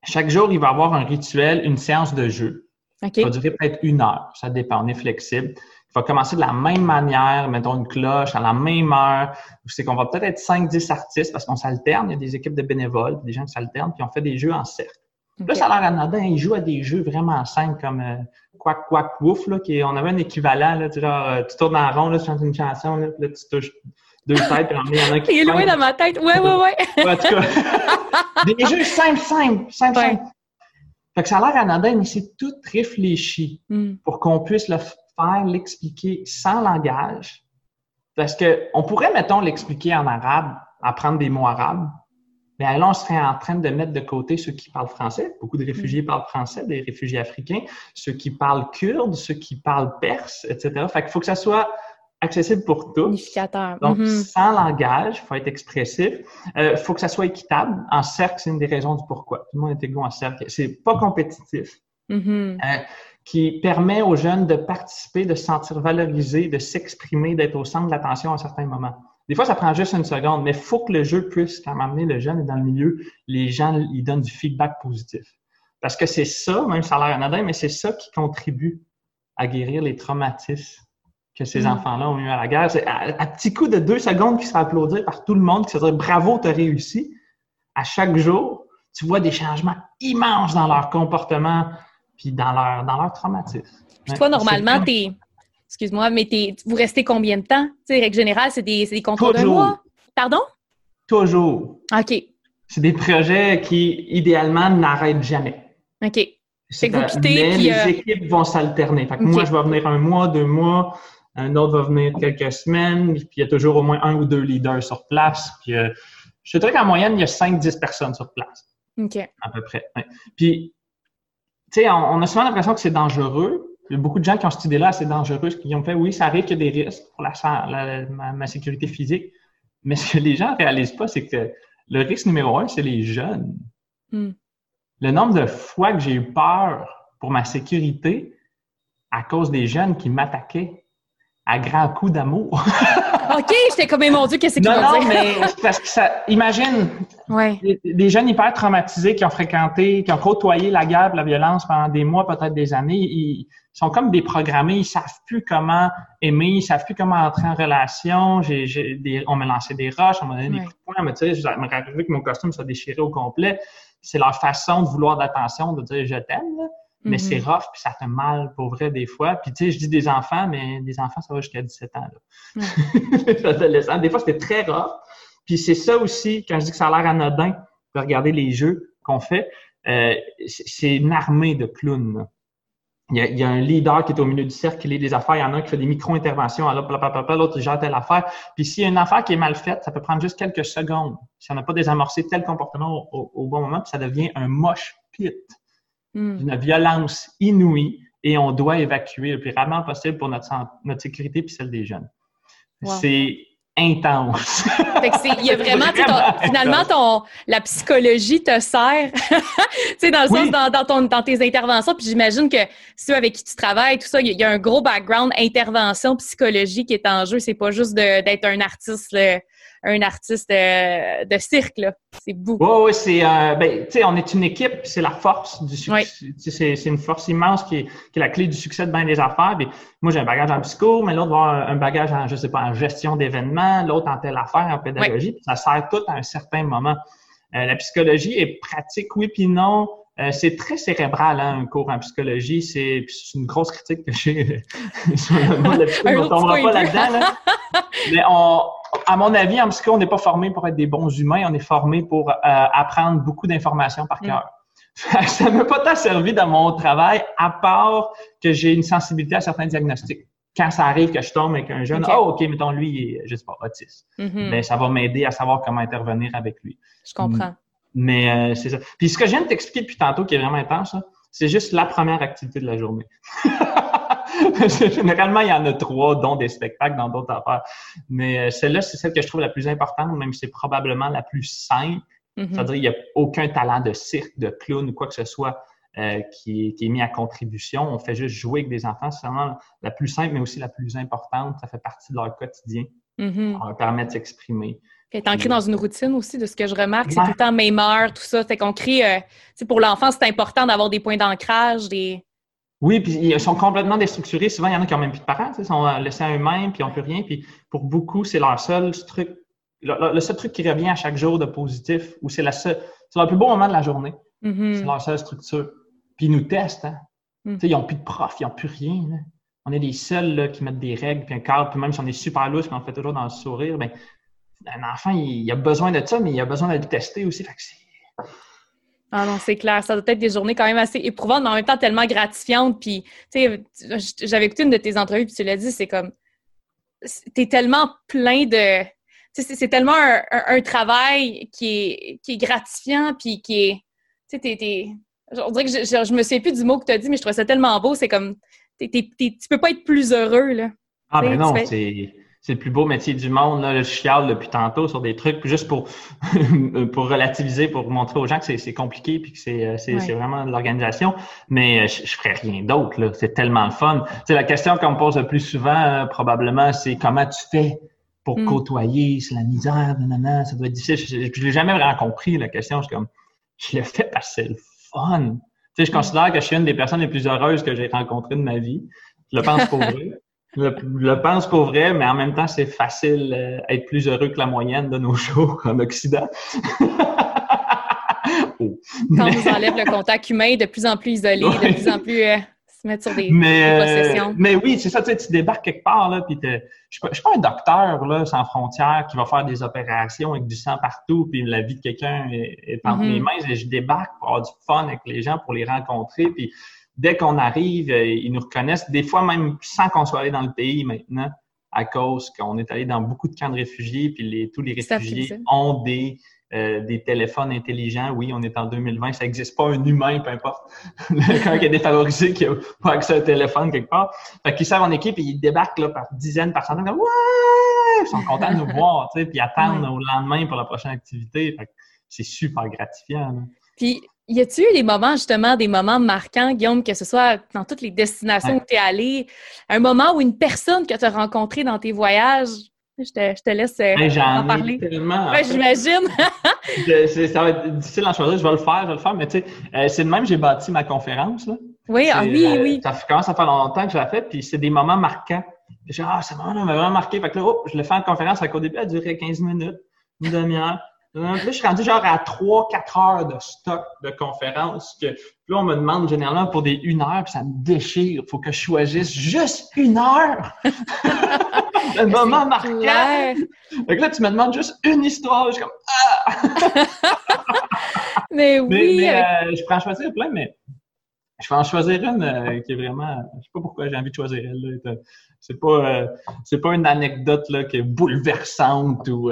Chaque jour, il va avoir un rituel, une séance de jeu. Ça va durer peut-être une heure. Ça dépend, on est flexible. Il va commencer de la même manière, mettons une cloche à la même heure. C'est qu'on va peut-être être 5-10 artistes parce qu'on s'alterne. Il y a des équipes de bénévoles, des gens qui s'alternent, puis on fait des jeux en cercle. Là, ça a l'air anodin. Ils jouent à des jeux vraiment simples comme euh, Quack Quack Wouf, là, qui on avait un équivalent, là, genre, euh, tu tournes en rond, là, tu chantes une chanson, là, puis là, tu touches deux têtes, puis il y en a qui Il est loin dans ma tête. Ouais, ouais, ouais. Ouais, en tout cas, des jeux simples, simples, simples, Ouais. simples. Fait que ça a l'air anodin, mais c'est tout réfléchi Hmm. pour qu'on puisse le faire, l'expliquer sans langage. Parce que on pourrait, mettons, l'expliquer en arabe, apprendre des mots arabes, mais là, on serait en train de mettre de côté ceux qui parlent français. Beaucoup de réfugiés parlent français, des réfugiés africains, ceux qui parlent kurde, ceux qui parlent perse, etc. Fait qu'il faut que ça soit accessible pour tous. Unificateur. Donc, Mhm. sans langage, il faut être expressif. Il faut que ça soit équitable. En cercle, c'est une des raisons du pourquoi. Tout le monde est égaux en cercle. C'est pas compétitif, Mhm. euh, qui permet aux jeunes de participer, de se sentir valorisés, de s'exprimer, d'être au centre de l'attention à certains moments. Des fois, ça prend juste une seconde, mais il faut que le jeu puisse, quand m'amener le jeune est dans le milieu, les gens, ils donnent du feedback positif. Parce que c'est ça, même ça a l'air anodin, mais c'est ça qui contribue à guérir les traumatismes que ces Mm. enfants-là ont eu à la guerre. C'est à, à petit coup de deux secondes qui se fait applaudir par tout le monde, qui se dit bravo, t'as réussi. À chaque jour, tu vois des changements immenses dans leur comportement puis dans leur, dans leur traumatisme. Puis toi, normalement, c'est- t'es. Excuse-moi, mais t'es... vous restez combien de temps? Tu sais, règle générale, c'est des, c'est des contrôles d'un Toujours. mois? Pardon? Toujours. OK. C'est des projets qui, idéalement, n'arrêtent jamais. OK. Fait que vous C'est- quittez, mais puis, les euh, équipes vont s'alterner. Fait que moi, je vais venir un mois, deux mois, un autre va venir quelques semaines, puis il y a toujours au moins un ou deux leaders sur place. Puis, euh, je dirais qu'en moyenne, il y a 5-10 personnes sur place, OK. à peu près. Ouais. Puis, tu sais, on, on a souvent l'impression que c'est dangereux. Il y a beaucoup de gens qui ont cette idée-là, c'est dangereux, qui ont fait, oui, ça arrive qu'il y a des risques pour la, la- ma, ma sécurité physique. Mais ce que les gens ne réalisent pas, c'est que le risque numéro un, c'est les jeunes. Hmm. Le nombre de fois que j'ai eu peur pour ma sécurité à cause des jeunes qui m'attaquaient à grands coups d'amour. OK, j'étais comme, mais mon Dieu, qu'est-ce qu'il non, non, dire? mais parce que ça, imagine Ouais. des, des jeunes hyper traumatisés qui ont fréquenté, qui ont côtoyé la guerre, la violence pendant des mois, peut-être des années, ils sont comme déprogrammés, ils savent plus comment aimer, ils savent plus comment entrer en relation. J'ai, j'ai des, on m'a lancé des roches, on m'a donné des coups de poing, mais tu sais, je arrivé que mon costume soit déchiré au complet. C'est leur façon de vouloir d'attention, de dire je t'aime, mais Mhm. c'est rough, puis ça fait mal pour vrai des fois. Puis tu sais, je dis des enfants, mais des enfants, ça va jusqu'à 17 ans. Là. Les adolescents, des fois, c'était très rough. Puis c'est ça aussi, quand je dis que ça a l'air anodin, de regarder les jeux qu'on fait, euh, c'est une armée de clowns. là. Il y, a, il y a un leader qui est au milieu du cercle, qui lit des affaires. Il y en a un qui fait des micro-interventions. L'autre, gère telle affaire. Puis s'il y a une affaire qui est mal faite, ça peut prendre juste quelques secondes. Si on n'a pas désamorcé tel comportement au, au- au bon moment, puis ça devient un moche pit Hmm. d'une violence inouïe et on doit évacuer le plus rapidement possible pour notre, notre sécurité puis celle des jeunes. Wow. C'est intense. Fait que c'est, il y a vraiment, ton- finalement, ton, la psychologie te sert, tu sais, dans le Oui. sens, dans, dans, ton, dans tes interventions, puis j'imagine que ceux avec qui tu travailles, tout ça, il y a- il y, a un gros background intervention psychologique qui est en jeu. C'est pas juste d'être un artiste, là, un artiste euh, de cirque, là. C'est beaucoup. Oui, oui, c'est, euh, ben, tu sais, on est une équipe, puis c'est la force du succès. Sais, C'est, c'est une force immense qui est, qui est la clé du succès de bien des affaires. Puis moi, j'ai un bagage en psycho, mais l'autre va avoir un bagage en, je sais pas, en gestion d'événements, l'autre en telle affaire, en pédagogie. Puis ça sert tout à un certain moment. Euh, la psychologie est pratique, oui, puis non. Euh, c'est très cérébral, hein, un cours en psychologie. C'est, une grosse critique que j'ai sur le monde de la psycho. Un On autre tombera pas là-dedans. Là. Mais on, à mon avis, en psycho, on n'est pas formé pour être des bons humains. On est formé pour euh, apprendre beaucoup d'informations par Mm. cœur. Ça ne m'a pas tant servi dans mon travail, à part que j'ai une sensibilité à certains diagnostics. Quand ça arrive que je tombe avec un jeune, Ok. oh, OK, mettons, lui, il est, je sais pas, autiste. Ben, ça va m'aider à savoir comment intervenir avec lui. Je comprends. Mais euh, c'est ça. Puis ce que je viens de t'expliquer depuis tantôt, qui est vraiment intense, c'est juste la première activité de la journée. Généralement, il y en a trois, dont des spectacles dans d'autres affaires. Mais euh, celle-là, c'est celle que je trouve la plus importante, même si c'est probablement la plus simple Mm-hmm. C'est-à-dire qu'il n'y a aucun talent de cirque, de clown ou quoi que ce soit euh, qui, est, mis à contribution. On fait juste jouer avec des enfants. C'est vraiment la plus simple, mais aussi la plus importante. Ça fait partie de leur quotidien. Mm-hmm. On leur permet de s'exprimer. Est ancré dans une routine aussi, de ce que je remarque. C'est tout le temps même heure, tout ça. Fait qu'on crée... Euh, pour l'enfant, c'est important d'avoir des points d'ancrage, des... Oui, puis ils sont complètement déstructurés. Souvent, il y en a qui n'ont même plus de parents, ils sont laissés à eux-mêmes, puis ils n'ont plus rien. Puis pour beaucoup, c'est leur seul truc, le, seul truc qui revient à chaque jour de positif, ou c'est la seule, c'est leur plus beau moment de la journée. Mm-hmm. C'est leur seule structure. Puis ils nous testent. Hein. Mm. Ils n'ont plus de prof, ils n'ont plus rien. On est les seuls là, qui mettent des règles, puis un cadre, puis même si on est super lousse, puis on fait toujours dans le sourire, ben, un enfant, il, a besoin de ça, mais il a besoin d'être testé aussi. Fait que ah non, c'est clair. Ça doit être des journées quand même assez éprouvantes, mais en même temps tellement gratifiantes. Puis, tu sais, j'avais écouté une de tes entrevues, puis tu l'as dit, c'est comme, t'es tellement plein de, c'est tellement un, travail qui est, qui est gratifiant, puis qui est, tu sais, on dirait que je, je, me souviens plus du mot que tu as dit, mais je trouve ça tellement beau. C'est comme, tu peux pas être plus heureux, là. Ah, ben non, c'est c'est le plus beau métier du monde. Là, je chiale depuis tantôt sur des trucs, juste pour, pour relativiser, pour montrer aux gens que c'est compliqué puis que c'est euh, vraiment de l'organisation. Mais euh, je, je ferais rien d'autre. C'est tellement le fun. C'est la question qu'on me pose le plus souvent, euh, probablement, c'est comment tu fais pour mm. côtoyer, c'est la misère, nanana, ça doit être difficile. Je, ne l'ai jamais vraiment compris, la question. Je comme, je le fais parce que c'est le fun. Tu sais, je mm. considère que je suis une des personnes les plus heureuses que j'ai rencontrées de ma vie. Je le pense pour vrai. Je le pense pour vrai, mais en même temps, c'est facile d'être euh, être plus heureux que la moyenne de nos jours en Occident. oh. Quand on nous enlève le contact humain, de plus en plus isolé, de plus en plus euh, se mettre sur des, mais, possessions. mais oui, c'est ça, tu, sais, tu débarques quelque part, là, puis je ne suis pas un docteur là, sans frontières qui va faire des opérations avec du sang partout, puis la vie de quelqu'un est, est entre mm-hmm. mes mains. Je débarque pour avoir du fun avec les gens, pour les rencontrer, puis dès qu'on arrive, euh, ils nous reconnaissent, des fois même sans qu'on soit allé dans le pays maintenant, à cause qu'on est allé dans beaucoup de camps de réfugiés, puis les, tous les réfugiés ont des, euh, des téléphones intelligents. Oui, on est en 2020, ça n'existe pas un humain, peu importe. Quand il est défavorisé, qui n'a pas accès à un téléphone quelque part. Fait qu'ils servent en équipe et ils débarquent là, par dizaines, par centaines, comme Ouais! Ils sont contents de nous voir, tu sais, puis attendent au lendemain pour la prochaine activité. Fait c'est super gratifiant. Puis y a-tu eu des moments, justement, des moments marquants, Guillaume, que ce soit dans toutes les destinations où tu es allé, un moment où une personne que tu as rencontrée dans tes voyages, je te, je te laisse euh, en parler. Tellement, j'imagine. ça va être difficile à choisir. Je vais le faire, je vais le faire, mais tu sais, euh, c'est de même que j'ai bâti ma conférence. Là. Oui, ah, oui, euh, oui. Ça commence à faire longtemps que je l'ai fait, puis c'est des moments marquants. J'ai ah, ce moment-là m'a vraiment marqué. Fait que là, oh, je l'ai fait en conférence. Fait qu'au début, elle durait 15 minutes, une demi-heure. Là, je suis rendu genre à 3-4 heures de stock de conférences. Que, là, on me demande généralement pour des une heure, puis ça me déchire. Il faut que je choisisse juste une heure. le moment marquant. Fait que là, tu me demandes juste une histoire. Je suis comme Ah! mais oui. Mais, euh, je peux en choisir plein, mais je vais en choisir une euh, qui est vraiment. Je sais pas pourquoi j'ai envie de choisir elle. C'est pas, euh, c'est pas une anecdote là, qui est bouleversante ou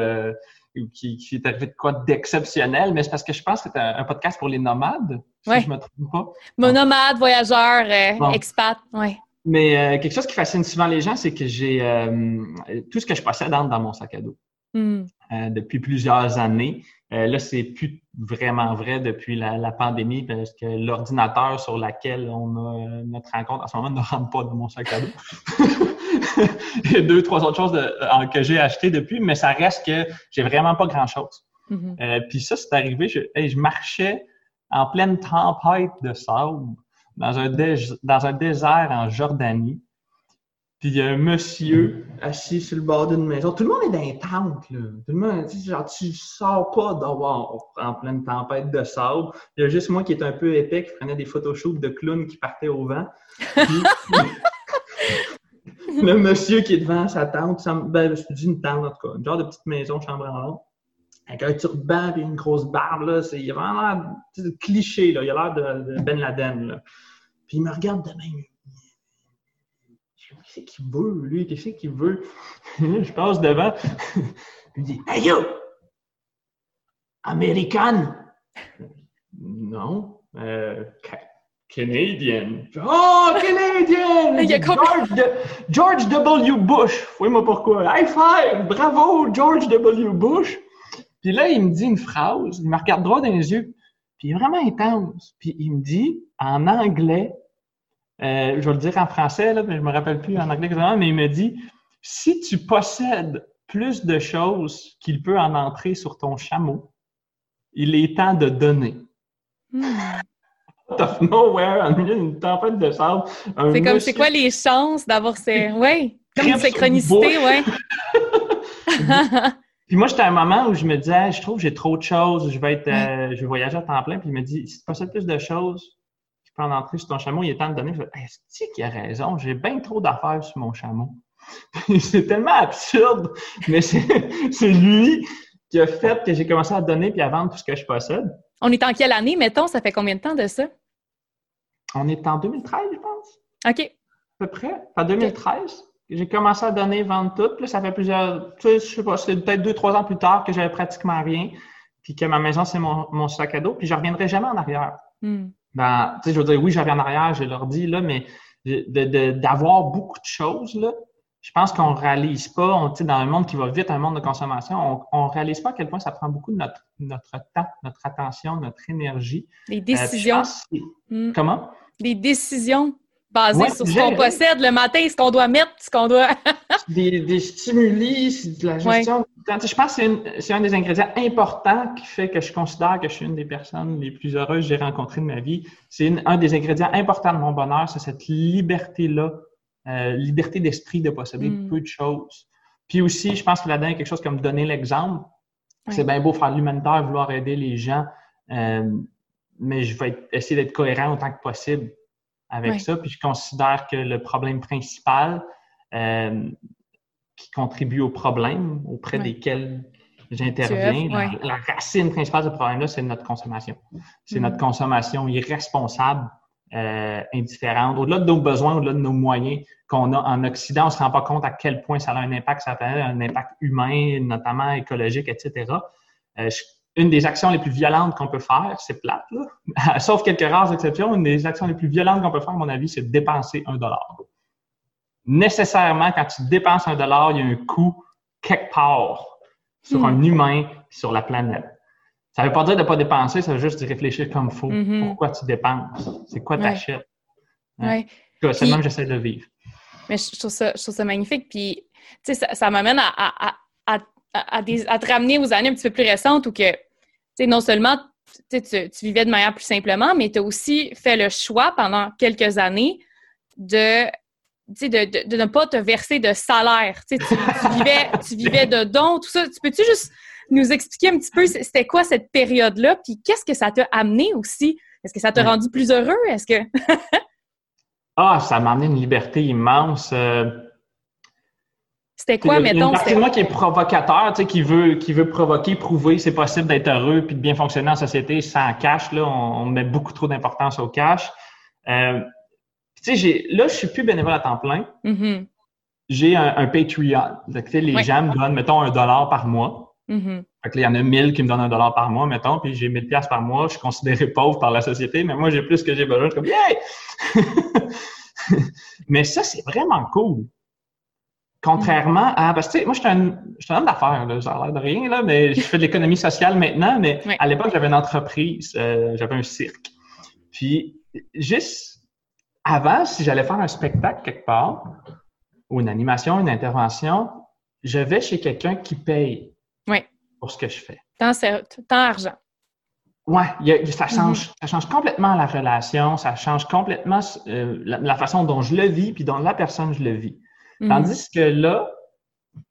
qui, qui est arrivé de quoi d'exceptionnel, mais c'est parce que je pense que c'est un, podcast pour les nomades, si je me trompe pas. Mon nomade, voyageur, euh, expat, oui. Mais euh, quelque chose qui fascine souvent les gens, c'est que j'ai euh, tout ce que je possède entre dans mon sac à dos hmm. depuis plusieurs années. là, c'est plus vraiment vrai depuis la, pandémie parce que l'ordinateur sur lequel on a notre rencontre en ce moment ne rentre pas dans mon sac à dos. Il y a deux, trois autres choses euh, que j'ai achetées depuis, mais ça reste que j'ai vraiment pas grand-chose. Mm-hmm. Euh, puis ça, c'est arrivé, je, je, marchais en pleine tempête de sable dans un, dans un désert en Jordanie. Puis il y a un monsieur assis sur le bord d'une maison. Tout le monde est dans les tentes, là. Tout le monde, genre, tu sors pas d'avoir en pleine tempête de sable. Il y a juste moi qui est un peu épais, qui prenait des photoshoots de clowns qui partaient au vent. le monsieur qui est devant sa tente, ben, je dis une tente en tout cas, une genre de petite maison chambre en haut, avec un turban et une grosse barbe, là, c'est, il a vraiment l'air de cliché, là, il a l'air de, Ben Laden. Puis il me regarde de même. Qu'est-ce qu'il veut, lui? Qu'est-ce qu'il veut? je passe devant. il me dit Hey yo! American! Non. Euh, Canadian. Oh, Canadian! George, W. Bush. Oui, moi pourquoi? High five! Bravo, George W. Bush! Puis là, il me dit une phrase, il me regarde droit dans les yeux, puis il est vraiment intense. Puis il me dit, en anglais, euh, je vais le dire en français, là, mais je me rappelle plus en anglais exactement, mais il me dit, si tu possèdes plus de choses qu'il peut en entrer sur ton chameau, il est temps de donner. Hmm. of nowhere, en milieu d'une tempête de sable. C'est comme, c'est quoi les chances d'avoir ces. Oui, comme une synchronicité, oui. puis moi, j'étais à un moment où je me disais, je trouve que j'ai trop de choses, je vais être, euh, je vais voyager à temps plein. Puis il me dit, si tu possèdes plus de choses, tu peux en entrer sur ton chameau, il est temps de donner. Je dis, est-ce qu'il a raison? J'ai bien trop d'affaires sur mon chameau. c'est tellement absurde, mais c'est lui qui a fait que j'ai commencé à donner puis à vendre tout ce que je possède. On est en quelle année, mettons? Ça fait combien de temps de ça? On est en 2013, je pense. OK. À peu près. En 2013. J'ai commencé à donner, vendre tout. Puis ça fait plusieurs, tu sais, je sais pas, c'est peut-être deux, trois ans plus tard que j'avais pratiquement rien. Puis que ma maison, c'est mon, sac à dos. Puis je reviendrai jamais en arrière. Hmm. Ben, tu sais, je veux dire, oui, je reviens en arrière, je leur dis, là, mais d'avoir beaucoup de choses, là, je pense qu'on ne réalise pas, on, dans un monde qui va vite, un monde de consommation, on ne réalise pas à quel point ça prend beaucoup de notre, notre temps, notre attention, notre énergie. Les décisions. Euh, Comment? Les décisions basées sur ce qu'on possède le matin, ce qu'on doit mettre, ce qu'on doit. des, des stimuli, de la gestion. Je pense que c'est un des ingrédients importants qui fait que je considère que je suis une des personnes les plus heureuses que j'ai rencontrées de ma vie. C'est un des ingrédients importants de mon bonheur, c'est cette liberté-là euh, liberté d'esprit de posséder mm. peu de choses. Puis aussi, je pense que là-dedans, il y a quelque chose comme donner l'exemple. C'est bien beau faire l'humanitaire, vouloir aider les gens, euh, mais je vais essayer d'être cohérent autant que possible avec ça. Puis je considère que le problème principal euh, qui contribue au problème auprès desquels j'interviens, la, racine principale de ce problème-là, c'est notre consommation. C'est notre mm. consommation irresponsable euh, indifférente, au-delà de nos besoins, au-delà de nos moyens qu'on a en Occident, on ne se rend pas compte à quel point ça a un impact ça a un impact humain, notamment écologique, etc. Euh, une des actions les plus violentes qu'on peut faire, c'est plate, là. sauf quelques rares exceptions, une des actions les plus violentes qu'on peut faire, à mon avis, c'est de dépenser un dollar. Nécessairement, quand tu dépenses un dollar, il y a un coût quelque part sur hmm. un humain, sur la planète. Ça ne veut pas dire de ne pas dépenser, ça veut juste dire réfléchir comme il faut. Mm-hmm. Pourquoi tu dépenses? C'est quoi tu achètes? Ouais. C'est même que j'essaie de vivre. Mais je trouve ça, je trouve ça magnifique. Puis, tu sais, ça, ça m'amène à, à, à, à, te ramener aux années un petit peu plus récentes où que, tu sais, non seulement tu, tu vivais de manière plus simplement, mais tu as aussi fait le choix pendant quelques années de de, de, de, ne pas te verser de salaire. Tu, tu, vivais, tu vivais de dons, tout ça. Tu peux-tu juste nous expliquer un petit peu c'était quoi cette période-là, puis qu'est-ce que ça t'a amené aussi? Est-ce que ça t'a rendu plus heureux? Est-ce que. ah, ça m'a amené une liberté immense. Euh, c'était quoi, mettons? C'est moi qui est provocateur, tu sais, qui veut, qui veut provoquer, prouver c'est possible d'être heureux puis de bien fonctionner en société sans cash. Là, on, met beaucoup trop d'importance au cash. Euh, tu sais, là, je suis plus bénévole à temps plein. Mm-hmm. J'ai un, Patreon. les gens me donnent, mettons, un dollar par mois. Mm-hmm. il y en a 1000 qui me donnent un dollar par mois, mettons, puis j'ai 1000 pièces par mois. Je suis considéré pauvre par la société, mais moi, j'ai plus que j'ai besoin. Je suis comme, yeah! mais ça, c'est vraiment cool. Contrairement à, parce que, moi, je suis un, un homme d'affaires, là, l'air de rien, là, mais je fais de l'économie sociale maintenant, mais à l'époque, j'avais une entreprise, euh, j'avais un cirque. Puis, juste avant, si j'allais faire un spectacle quelque part, ou une animation, une intervention, je vais chez quelqu'un qui paye pour ce que je fais. Temps, argent. Oui, ça change, mm-hmm. ça change complètement la relation, ça change complètement euh, la, façon dont je le vis, puis dont la personne je le vis. Mm-hmm. Tandis que là,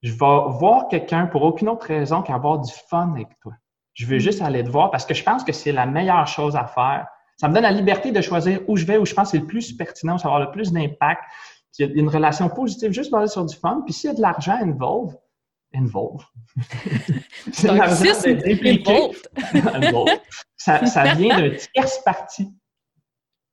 je vais voir quelqu'un pour aucune autre raison qu'avoir du fun avec toi. Je veux mm-hmm. juste aller te voir parce que je pense que c'est la meilleure chose à faire. Ça me donne la liberté de choisir où je vais, où je pense que c'est le plus pertinent, où ça va avoir le plus d'impact. Il y a une relation positive juste basée sur du fun. Puis s'il y a de l'argent involve, involve. C'est un ça, ça vient d'un tierce parti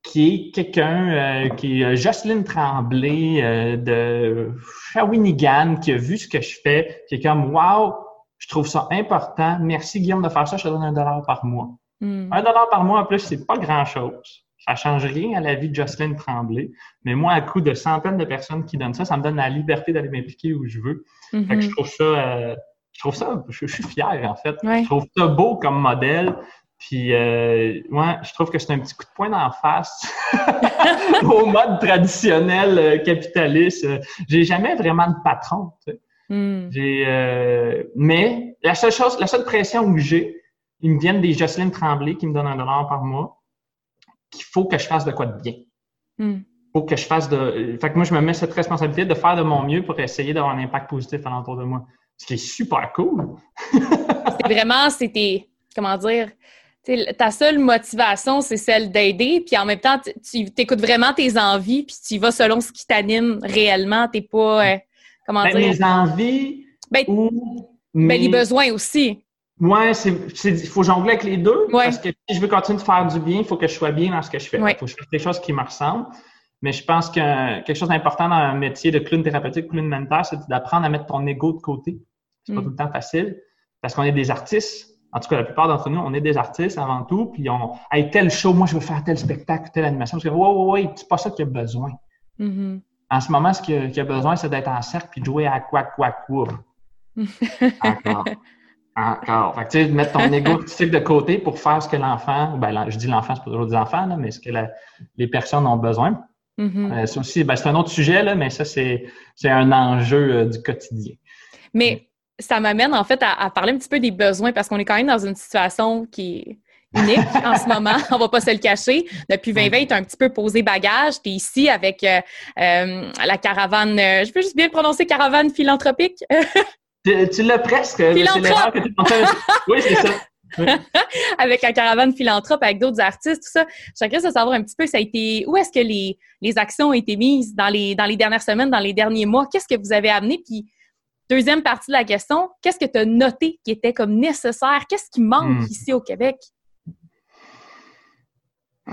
qui est quelqu'un euh, qui est Jocelyne Tremblay euh, de Shawinigan qui a vu ce que je fais, qui est comme Wow, je trouve ça important. Merci Guillaume de faire ça, je te donne un dollar par mois. Hmm. Un dollar par mois en plus, c'est pas grand chose. Ça change rien à la vie de Jocelyne Tremblay. Mais moi, à coup de centaines de personnes qui donnent ça, ça me donne la liberté d'aller m'impliquer où je veux. Fait que je mhm. trouve ça, euh, je trouve ça, je, suis fier en fait. Je trouve ça beau comme modèle. Puis, euh, ouais, je trouve que c'est un petit coup de poing d'en face au mode traditionnel euh, capitaliste. J'ai jamais vraiment de patron. Tu sais. Hmm. J'ai, euh, mais la seule chose, la seule pression que j'ai, ils me viennent des Jocelyne Tremblay qui me donnent un dollar par mois, qu'il faut que je fasse de quoi de bien. Hmm. Faut que je fasse de. Fait que moi, je me mets cette responsabilité de faire de mon mieux pour essayer d'avoir un impact positif alentour de moi. Ce qui est super cool. c'est vraiment, c'était, comment dire, ta seule motivation, c'est celle d'aider, puis en même temps, tu écoutes vraiment tes envies, puis tu y vas selon ce qui t'anime réellement. T'es pas, euh, comment ben, dire... Mes envies ben, ben, les besoins aussi. Ouais, il faut jongler avec les deux. Parce que si je veux continuer de faire du bien, il faut que je sois bien dans ce que je fais. Il faut que je fasse des choses qui me ressemblent. Mais je pense que quelque chose d'important dans un métier de clown thérapeutique, clown mental, c'est d'apprendre à mettre ton ego de côté. C'est pas mm. tout le temps facile. Parce qu'on est des artistes en tout cas, la plupart d'entre nous, on est des artistes avant tout, puis on, hey, tel show, moi, je veux faire tel spectacle, telle animation. Parce que, ouais, ouais, ouais, c'est pas ça qu'il y a besoin. Mm-hmm. En ce moment, ce qu'il y, a besoin, c'est d'être en cercle puis de jouer à quoi, quoi, quoi. Encore. Encore. Fait que, tu sais, mettre ton ego de côté pour faire ce que l'enfant, ben, je dis l'enfant, c'est pas toujours des enfants, là, mais ce que les personnes ont besoin. Mm-hmm. Euh, aussi, ben, c'est un autre sujet, là, mais ça, c'est un enjeu euh, du quotidien. Mais ça m'amène en fait à, parler un petit peu des besoins parce qu'on est quand même dans une situation qui est unique en ce moment, on va pas se le cacher. Depuis 2020, tu un petit peu posé bagage. Tu es ici avec euh, la caravane, je peux juste bien prononcer, caravane philanthropique. tu, l'as presque. Philanthrope. oui, c'est ça. avec la caravane philanthrope, avec d'autres artistes, tout ça. Chacun de savoir un petit peu, ça a été, où est-ce que les, les actions ont été mises dans les, dans les dernières semaines, dans les derniers mois? Qu'est-ce que vous avez amené? Puis, Deuxième partie de la question, qu'est-ce que tu as noté qui était comme nécessaire? Qu'est-ce qui manque hmm. ici au Québec?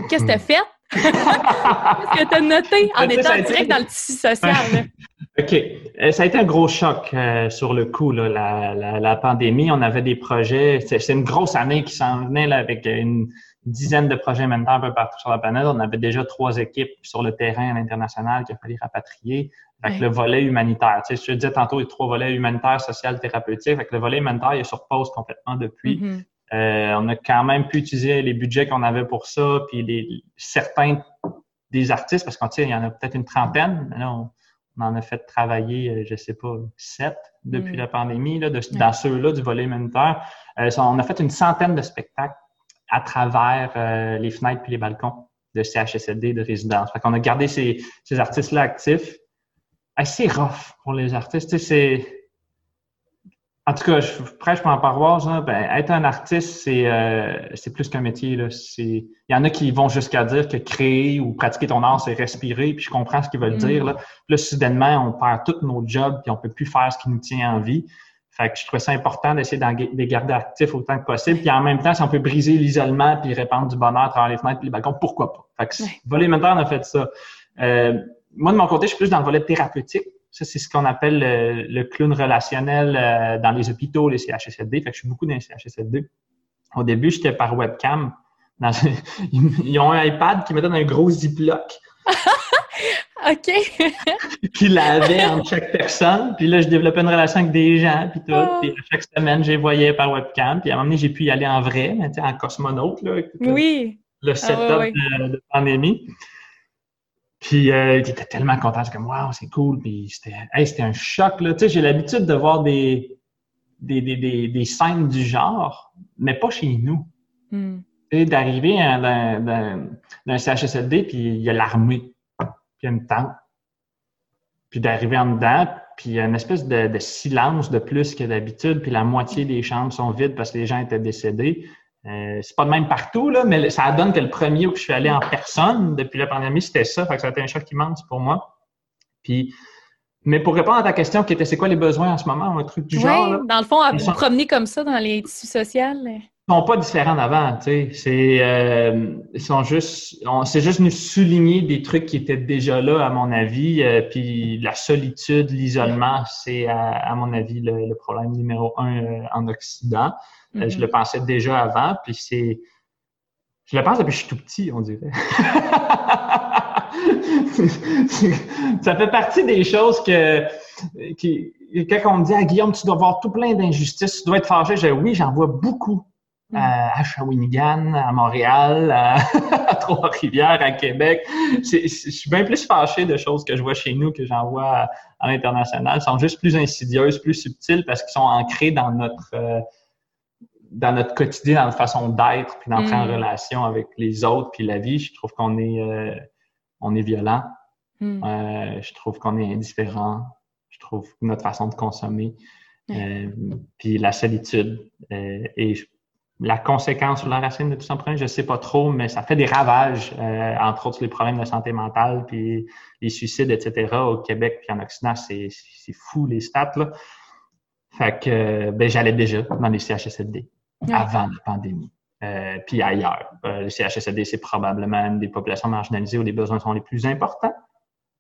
Qu'est-ce que tu as fait? Qu'est-ce que tu as noté en étant direct dans le tissu social? OK. Euh, ça a été un gros choc euh, sur le coup, la, pandémie. On avait des projets. C'est une grosse année qui s'en venait là, avec une dizaine de projets maintenant un peu partout sur la planète. On avait déjà trois équipes sur le terrain à l'international qu'il a fallu rapatrier. Avec le volet humanitaire. Tu sais, je te disais tantôt, les trois volets humanitaire, social, thérapeutique. Avec le volet humanitaire, il est sur pause complètement depuis. Mm-hmm. Euh, on a quand même pu utiliser les budgets qu'on avait pour ça, puis les, certains des artistes, parce qu'il y en a peut-être une trentaine. Là, on, en a fait travailler, euh, je sais pas, sept depuis mm. la pandémie, là, de, dans ceux-là du volet humanitaire. Euh, on a fait une centaine de spectacles à travers euh, les fenêtres puis les balcons de CHSLD, de résidence. Fait qu'on a gardé ces, ces artistes-là actifs assez rough pour les artistes. C'est. En tout cas, je prêche pour en paroisse. Hein, ben, être un artiste, c'est euh, c'est plus qu'un métier. Là. Il y en a qui vont jusqu'à dire que créer ou pratiquer ton art, c'est respirer, puis je comprends ce qu'ils veulent dire. Là. Puis là, soudainement, on perd tous nos jobs, puis on peut plus faire ce qui nous tient en vie. Fait que je trouvais ça important d'essayer de les garder actifs autant que possible. Puis en même temps, si on peut briser l'isolement puis répandre du bonheur à travers les fenêtres et les balcons, pourquoi pas? Fait que ouais. Voler on a fait ça. Euh, moi, de mon côté, je suis plus dans le volet thérapeutique. Ça, c'est ce qu'on appelle le, clown relationnel euh, dans les hôpitaux, les CHSLD. Fait que je suis beaucoup dans les CHSLD. Au début, j'étais par webcam. ils ont un iPad qui me donne un gros ziploc. OK. qui l'avait entre chaque personne. Puis là, je développais une relation avec des gens, puis tout. Oh. Puis chaque semaine, je les voyais par webcam. Puis à un moment donné, j'ai pu y aller en vrai, en cosmonaute, là. Oui. Le, ah, setup De, pandémie. Puis euh, il était tellement content, c'est comme waouh, c'est cool. Puis c'était, hey, c'était un choc là. Tu sais, j'ai l'habitude de voir des des, des, des, des, scènes du genre, mais pas chez nous. Mm. Tu sais, d'arriver dans, un CHSLD, puis il y a l'armée, puis il y a une tente, puis d'arriver en dedans, puis il y a une espèce de, de silence de plus que d'habitude, puis la moitié des chambres sont vides parce que les gens étaient décédés. Euh, c'est pas de même partout, là, mais ça donne que le premier où je suis allé en personne depuis la pandémie, c'était ça. Fait que ça a été un choc immense pour moi. Puis, mais pour répondre à ta question, qui était c'est quoi les besoins en ce moment, un truc du genre. dans le fond, à vous promener comme ça dans les tissus sociaux. Ils sont pas différents d'avant, tu sais. C'est, euh, ils sont juste, c'est juste nous souligner des trucs qui étaient déjà là, à mon avis. Euh, puis la solitude, l'isolement, c'est, à, mon avis, le, problème numéro un en Occident. Euh, je mhm. le pensais déjà avant, puis c'est. Je le pense depuis que je suis tout petit, on dirait. ça fait partie des choses que qui, quand on me dit, à Guillaume, tu dois voir tout plein d'injustices, tu dois être fâché, je dis, oui, j'en vois beaucoup. Mm. à Shawinigan, à Montréal, à, Trois-Rivières, à Québec. Je suis bien plus fâché de choses que je vois chez nous que j'en vois à, l'international. Elles sont juste plus insidieuses, plus subtiles parce qu'ils sont ancrés dans notre euh, dans notre quotidien, dans notre façon d'être, puis d'entrer en mm. relation avec les autres, puis la vie. Je trouve qu'on est euh, on est violent. Mm. Euh, je trouve qu'on est indifférent. Je trouve notre façon de consommer. puis la solitude. et je la conséquence sur la racine de tout ça, je ne sais pas trop, mais ça fait des ravages, euh, entre autres les problèmes de santé mentale, puis les suicides, etc. Au Québec puis en Occident, c'est fou les stats. Là. Fait que ben, j'allais déjà dans les CHSLD avant la pandémie. Euh, puis ailleurs. Euh, les CHSLD, c'est probablement une des populations marginalisées où les besoins sont les plus importants,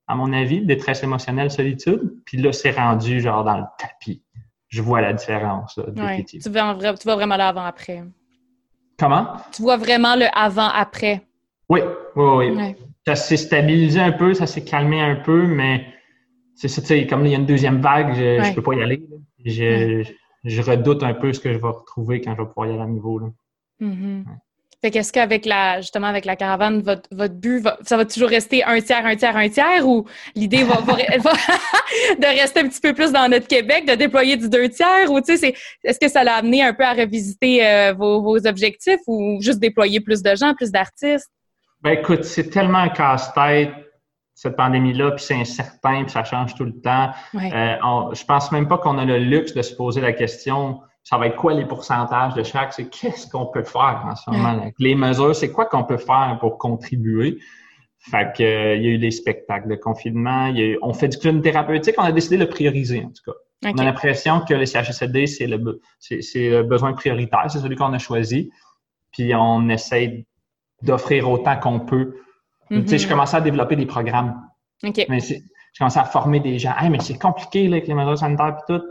à mon avis, détresse émotionnelle, solitude. Puis là, c'est rendu genre dans le tapis je vois la différence. Là, tu, vois, tu vois vraiment l'avant-après. Comment? Tu vois vraiment le avant-après. Oui, oui, oui. Ça s'est stabilisé un peu, ça s'est calmé un peu, mais c'est ça, tu sais, comme il y a une deuxième vague, je ne peux pas y aller. Je, je, redoute un peu ce que je vais retrouver quand je vais pouvoir y aller à nouveau. Là. Mm-hmm. Fait qu'est-ce qu'avec la, justement, avec la caravane, votre, votre but, ça va toujours rester un tiers, un tiers, un tiers ou l'idée va, va, de rester un petit peu plus dans notre Québec, de déployer du deux tiers ou tu sais, est-ce que ça l'a amené un peu à revisiter euh, vos, vos, objectifs ou juste déployer plus de gens, plus d'artistes? Ben écoute, c'est tellement un casse-tête cette pandémie-là, puis c'est incertain, puis ça change tout le temps. Euh, je pense même pas qu'on a le luxe de se poser la question ça va être quoi les pourcentages de chaque? C'est qu'est-ce qu'on peut faire en ce moment? Les mesures, c'est quoi qu'on peut faire pour contribuer? Fait que, euh, il y a eu des spectacles de confinement, on fait du clown thérapeutique, on a décidé de le prioriser en tout cas. On a l'impression que le CHSLD, c'est le, c'est, le besoin prioritaire, c'est celui qu'on a choisi. Puis on essaie d'offrir autant qu'on peut. Tu sais, je mm-hmm. commençais à développer des programmes. Okay. Mais je commençais à former des gens. Hey, mais c'est compliqué là, avec les mesures sanitaires et tout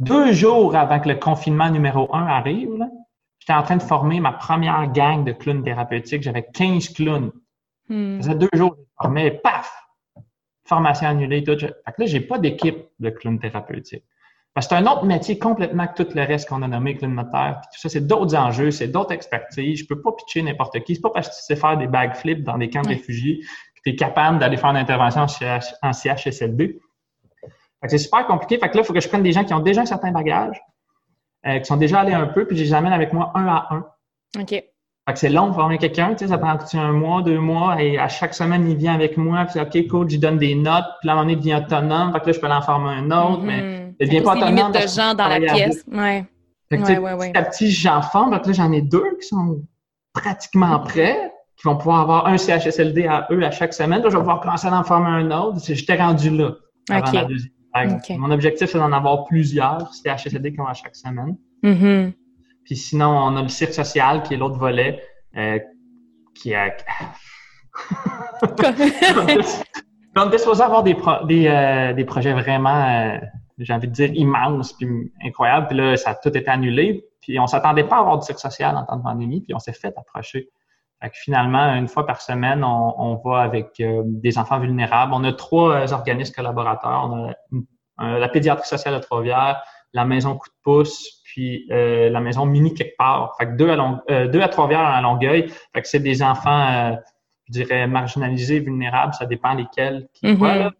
deux jours avant que le confinement numéro un arrive, j'étais en train de former ma première gang de clowns thérapeutiques. J'avais 15 clowns. Hmm. Ça faisait deux jours que je formais, paf! Formation annulée, tout. Fait que là, j'ai pas d'équipe de clowns thérapeutiques. Parce que c'est un autre métier complètement que tout le reste qu'on a nommé clown moteur. Tout ça, c'est d'autres enjeux, c'est d'autres expertises. Je peux pas pitcher n'importe qui. C'est pas parce que tu sais faire des backflips dans des camps de réfugiés que tu es capable d'aller faire une intervention en CHSLD c'est super compliqué. Fait que là, il faut que je prenne des gens qui ont déjà un certain bagage, euh, qui sont déjà allés un peu, puis je les amène avec moi un à un. OK. Fait que c'est long de former quelqu'un, tu sais, ça prend un mois, deux mois, et à chaque semaine, il vient avec moi, puis OK, cool, je donne des notes, puis là, à un moment donné, il devient autonome, fait que là, je peux en former un autre, mais il devient pas autonome. de gens dans la pièce. Ouais. Fait que, ouais, ouais, ouais. Petit à petit, j'en forme, que là, j'en ai deux qui sont pratiquement prêts, qui vont pouvoir avoir un CHSLD à eux à chaque semaine. Là, je vais pouvoir commencer à en former un autre. J'étais rendu là. Avant la deuxième mon objectif, c'est d'en avoir plusieurs CHSLD qui ont à chaque semaine. Mm-hmm. Puis sinon, on a le cirque social, qui est l'autre volet, euh, qui est... on était supposé avoir des, des, euh, des projets vraiment, euh, j'ai envie de dire, immenses, puis incroyables. Puis là, ça a tout été annulé. Puis on s'attendait pas à avoir du cirque social en temps de pandémie, puis on s'est fait approcher. Fait que finalement, une fois par semaine, on, on va avec euh, des enfants vulnérables. On a trois euh, organismes collaborateurs. On a la pédiatrie sociale de Trois-Rivières, la maison Coup de pouce, puis euh, la maison Mini quelque part. Fait que deux à, deux à Trois-Rivières à Longueuil. Fait que c'est des enfants, je dirais, marginalisés, vulnérables. Ça dépend lesquels qui mm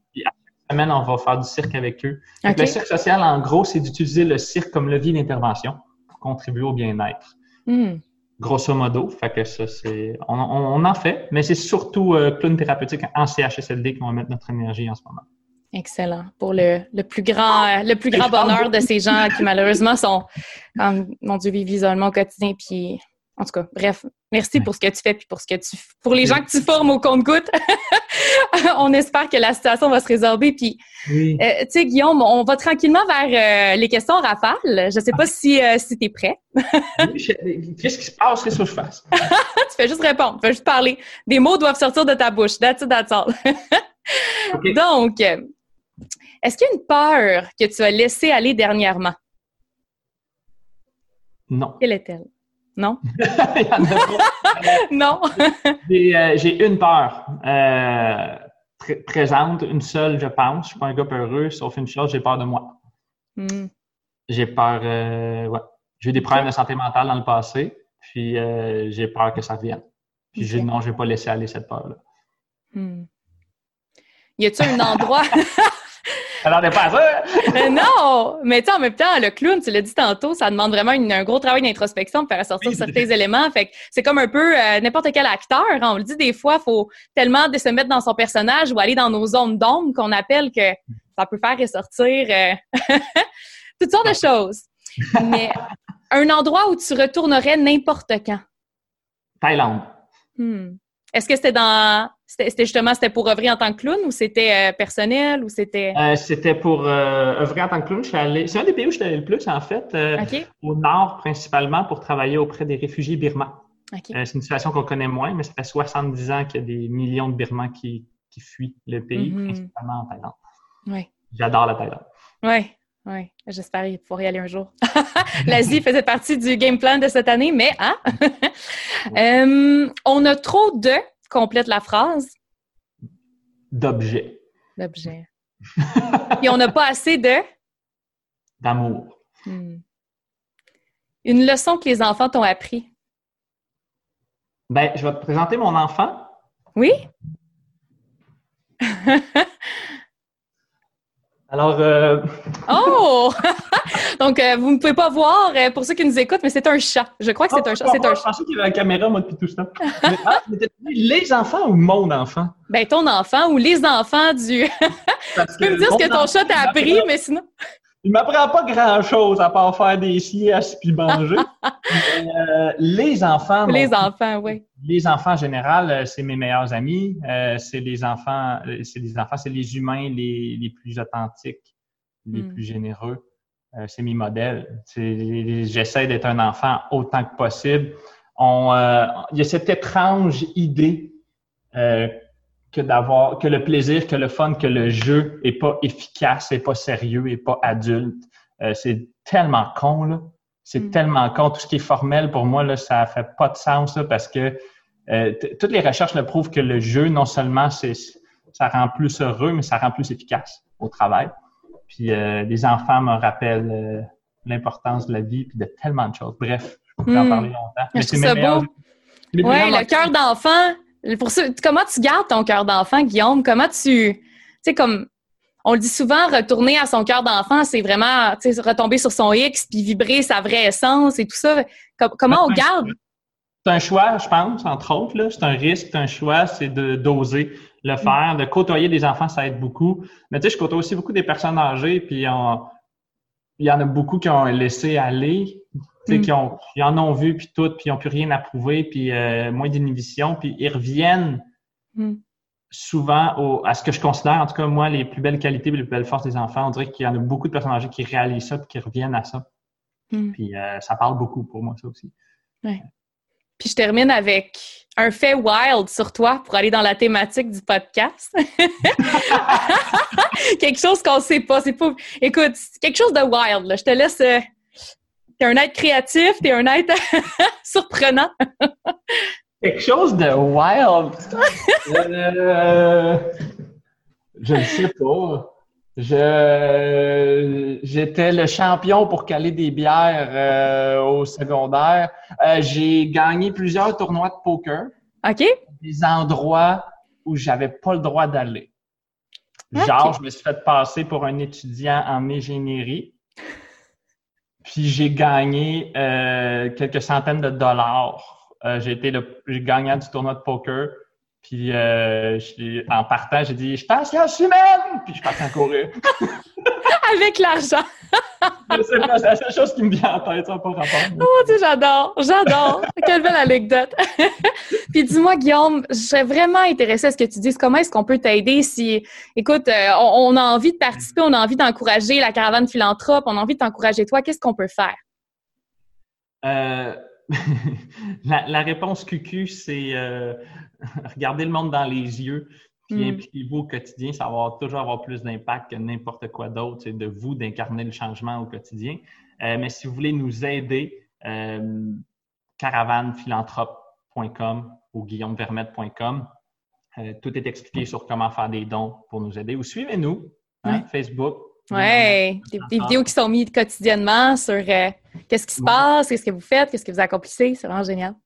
semaine, on va faire du cirque avec eux. Le cirque social, en gros, c'est d'utiliser le cirque comme levier d'intervention pour contribuer au bien-être. Mm grosso modo. Fait que ça, c'est, on, on, en fait, mais c'est surtout euh, clown thérapeutique en CHSLD qui vont mettre notre énergie en ce moment. Excellent. Pour le, le plus grand, le plus grand bonheur de ces gens qui malheureusement sont, mon Dieu, vivent isolement au quotidien. Puis, en tout cas, bref, merci pour ce que tu fais puis pour ce que tu, pour les gens que tu formes au compte-goutte. on espère que la situation va se résorber. Puis, euh, tu sais, Guillaume, on va tranquillement vers euh, les questions rafales. Je ne sais pas si, euh, si tu es prêt. Qu'est-ce qui se passe? Qu'est-ce que je fasse? tu fais juste répondre. Tu fais juste parler. Des mots doivent sortir de ta bouche. That's it, that's all. Donc, est-ce qu'il y a une peur que tu as laissée aller dernièrement? Non. Quelle est-elle? Non? non? j'ai une peur présente, une seule, je pense. Je suis pas un gars peureux, sauf une chose, j'ai peur de moi. Hmm. J'ai peur, euh, ouais. J'ai eu des problèmes de santé mentale dans le passé, puis euh, j'ai peur que ça revienne. Puis j'ai non, je vais pas laisser aller cette peur-là. Hmm. Y a-t-il un endroit? Alors, pas à ça! Euh, non! Mais tu en même temps, le clown, tu l'as dit tantôt, ça demande vraiment un gros travail d'introspection pour faire sortir certains éléments. Fait que c'est comme un peu euh, n'importe quel acteur. Hein. On le dit des fois, il faut tellement de se mettre dans son personnage ou aller dans nos zones d'ombre qu'on appelle que ça peut faire ressortir euh, toutes sortes de choses. Mais un endroit où tu retournerais n'importe quand? Thaïlande. Hmm. Est-ce que c'était dans c'était justement c'était pour œuvrer en tant que clown ou c'était euh, personnel ou c'était? Euh, C'était pour euh, œuvrer en tant que clown. Je suis allé. C'est un des pays où je suis allé le plus en fait. Au nord principalement pour travailler auprès des réfugiés birmans. c'est une situation qu'on connaît moins, mais ça fait 70 ans qu'il y a des millions de Birmans qui, qui fuient le pays, mm-hmm. principalement en Thaïlande. Oui. J'adore la Thaïlande. Oui. Oui, j'espère pouvoir y aller un jour. L'Asie faisait partie du game plan de cette année, mais hein? on a trop de complète la phrase? D'objets. D'objets. Et on n'a pas assez de? D'amour. Hmm. Une leçon que les enfants t'ont appris? Ben, je vais te présenter mon enfant. Oui? Alors. Euh... Oh! Donc, euh, vous ne pouvez pas voir, euh, pour ceux qui nous écoutent, mais c'est un chat. Je crois que c'est un chat. C'est un Je pensais qu'il y avait la caméra, moi, depuis tout ça. mais, ah, les enfants ou mon enfant? Ben, ton enfant ou les enfants du. tu peux me dire ce que ton chat t'a appris, mais sinon. Il m'apprend pas grand-chose à part faire des siestes puis manger. Euh, les enfants... Les enfants, oui. Les enfants en général, c'est mes meilleurs amis. Euh, c'est les enfants, c'est les enfants, c'est les humains les, les, plus authentiques, les hmm. plus généreux. C'est mes modèles. J'essaie d'être un enfant autant que possible. On, il y a cette étrange idée que d'avoir que le plaisir, que le fun, que le jeu est pas efficace, est pas sérieux, est pas adulte. Euh, c'est tellement con là. C'est mm. tellement con. Tout ce qui est formel pour moi là, ça fait pas de sens là, parce que euh, toutes les recherches le prouvent que le jeu non seulement c'est ça rend plus heureux, mais ça rend plus efficace au travail. Puis euh, les enfants me rappellent l'importance de la vie puis de tellement de choses. Bref, je pourrais en mm. parler longtemps. Mais c'est mes meilleurs... Ouais, le cœur d'enfant pour comment tu gardes ton cœur d'enfant, Guillaume? Comment tu. Tu sais, comme. On le dit souvent, retourner à son cœur d'enfant, c'est vraiment retomber sur son X puis vibrer sa vraie essence et tout ça. comment on garde? C'est un choix, je pense, entre autres. C'est un risque, c'est un choix, c'est de d'oser le faire, de côtoyer des enfants, ça aide beaucoup. Mais tu sais, je côtoie aussi beaucoup des personnes âgées, puis il y en a beaucoup qui ont laissé aller Mm. Qui, ont, en ont vu, puis tout, puis ils n'ont plus rien à prouver, puis euh, moins d'inhibition, puis ils reviennent mm. souvent à ce que je considère, en tout cas, moi, les plus belles qualités, les plus belles forces des enfants. On dirait qu'il y en a beaucoup de personnes âgées qui réalisent ça, puis qui reviennent à ça. Mm. Puis euh, ça parle beaucoup pour moi, ça aussi. Puis je termine avec un fait wild sur toi pour aller dans la thématique du podcast. quelque chose qu'on ne sait pas. C'est pas. Écoute, quelque chose de wild. Je te laisse euh, T'es un être créatif, t'es un être surprenant. Quelque chose de wild? Euh, je ne sais pas. Je j'étais le champion pour caler des bières euh, au secondaire. Euh, j'ai gagné plusieurs tournois de poker. OK. Des endroits où j'avais pas le droit d'aller. Genre, je me suis fait passer pour un étudiant en ingénierie. Puis j'ai gagné euh, quelques centaines de dollars. Euh, j'ai été le gagnant du tournoi de poker. Puis euh, en partant, j'ai dit Je a humaine! Puis je partais en courir. Avec l'argent. c'est la seule chose qui me vient en tête, ça pas rapport. Oh, tu j'adore, j'adore. Quelle belle anecdote. Puis dis-moi, Guillaume, je serais vraiment intéressée à ce que tu dises. Comment est-ce qu'on peut t'aider si, écoute, euh, on, a envie de participer, on a envie d'encourager la caravane philanthrope, on a envie de t'encourager toi. Qu'est-ce qu'on peut faire? Euh, la, réponse QQ, c'est euh, regarder le monde dans les yeux, puis mm. impliquez-vous au quotidien, ça va toujours avoir plus d'impact que n'importe quoi d'autre. C'est de vous d'incarner le changement au quotidien. Euh, mais si vous voulez nous aider, euh, caravanephilanthrope.com ou guillaumevermette.com. Euh, tout est expliqué sur comment faire des dons pour nous aider. Ou suivez-nous, hein, Facebook. Oui, des, vidéos qui sont mises quotidiennement sur euh, qu'est-ce qui se passe, qu'est-ce que vous faites, qu'est-ce que vous accomplissez. C'est vraiment génial.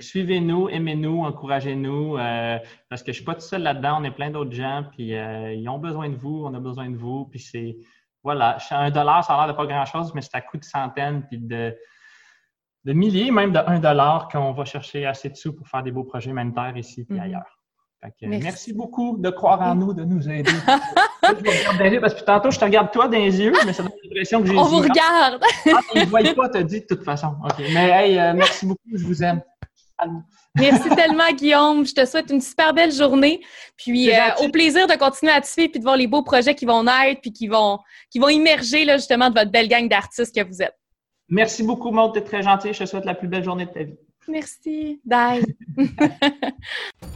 Suivez-nous, aimez-nous, encouragez-nous, euh, parce que je ne suis pas tout seul là-dedans, on est plein d'autres gens, puis ils ont besoin de vous, on a besoin de vous, puis c'est, voilà, un dollar, ça a l'air de pas grand-chose, mais c'est à coût de centaines, puis de, de milliers, même de un dollar, qu'on va chercher assez de sous pour faire des beaux projets humanitaires ici et mhm. ailleurs. merci. beaucoup de croire en nous, de nous aider. je parce que tantôt, je te regarde toi dans les yeux, mais ça donne l'impression que j'ai On vous regarde! ah, ne voient pas, te dit de toute façon. Mais hey, euh, merci beaucoup, je vous aime. Merci tellement, Guillaume. Je te souhaite une super belle journée. Puis euh, au plaisir de continuer à te suivre puis de voir les beaux projets qui vont naître puis qui vont, qui vont immerger là, justement de votre belle gang d'artistes que vous êtes. Merci beaucoup, Maud. Tu es très gentil. Je te souhaite la plus belle journée de ta vie. Merci. Bye.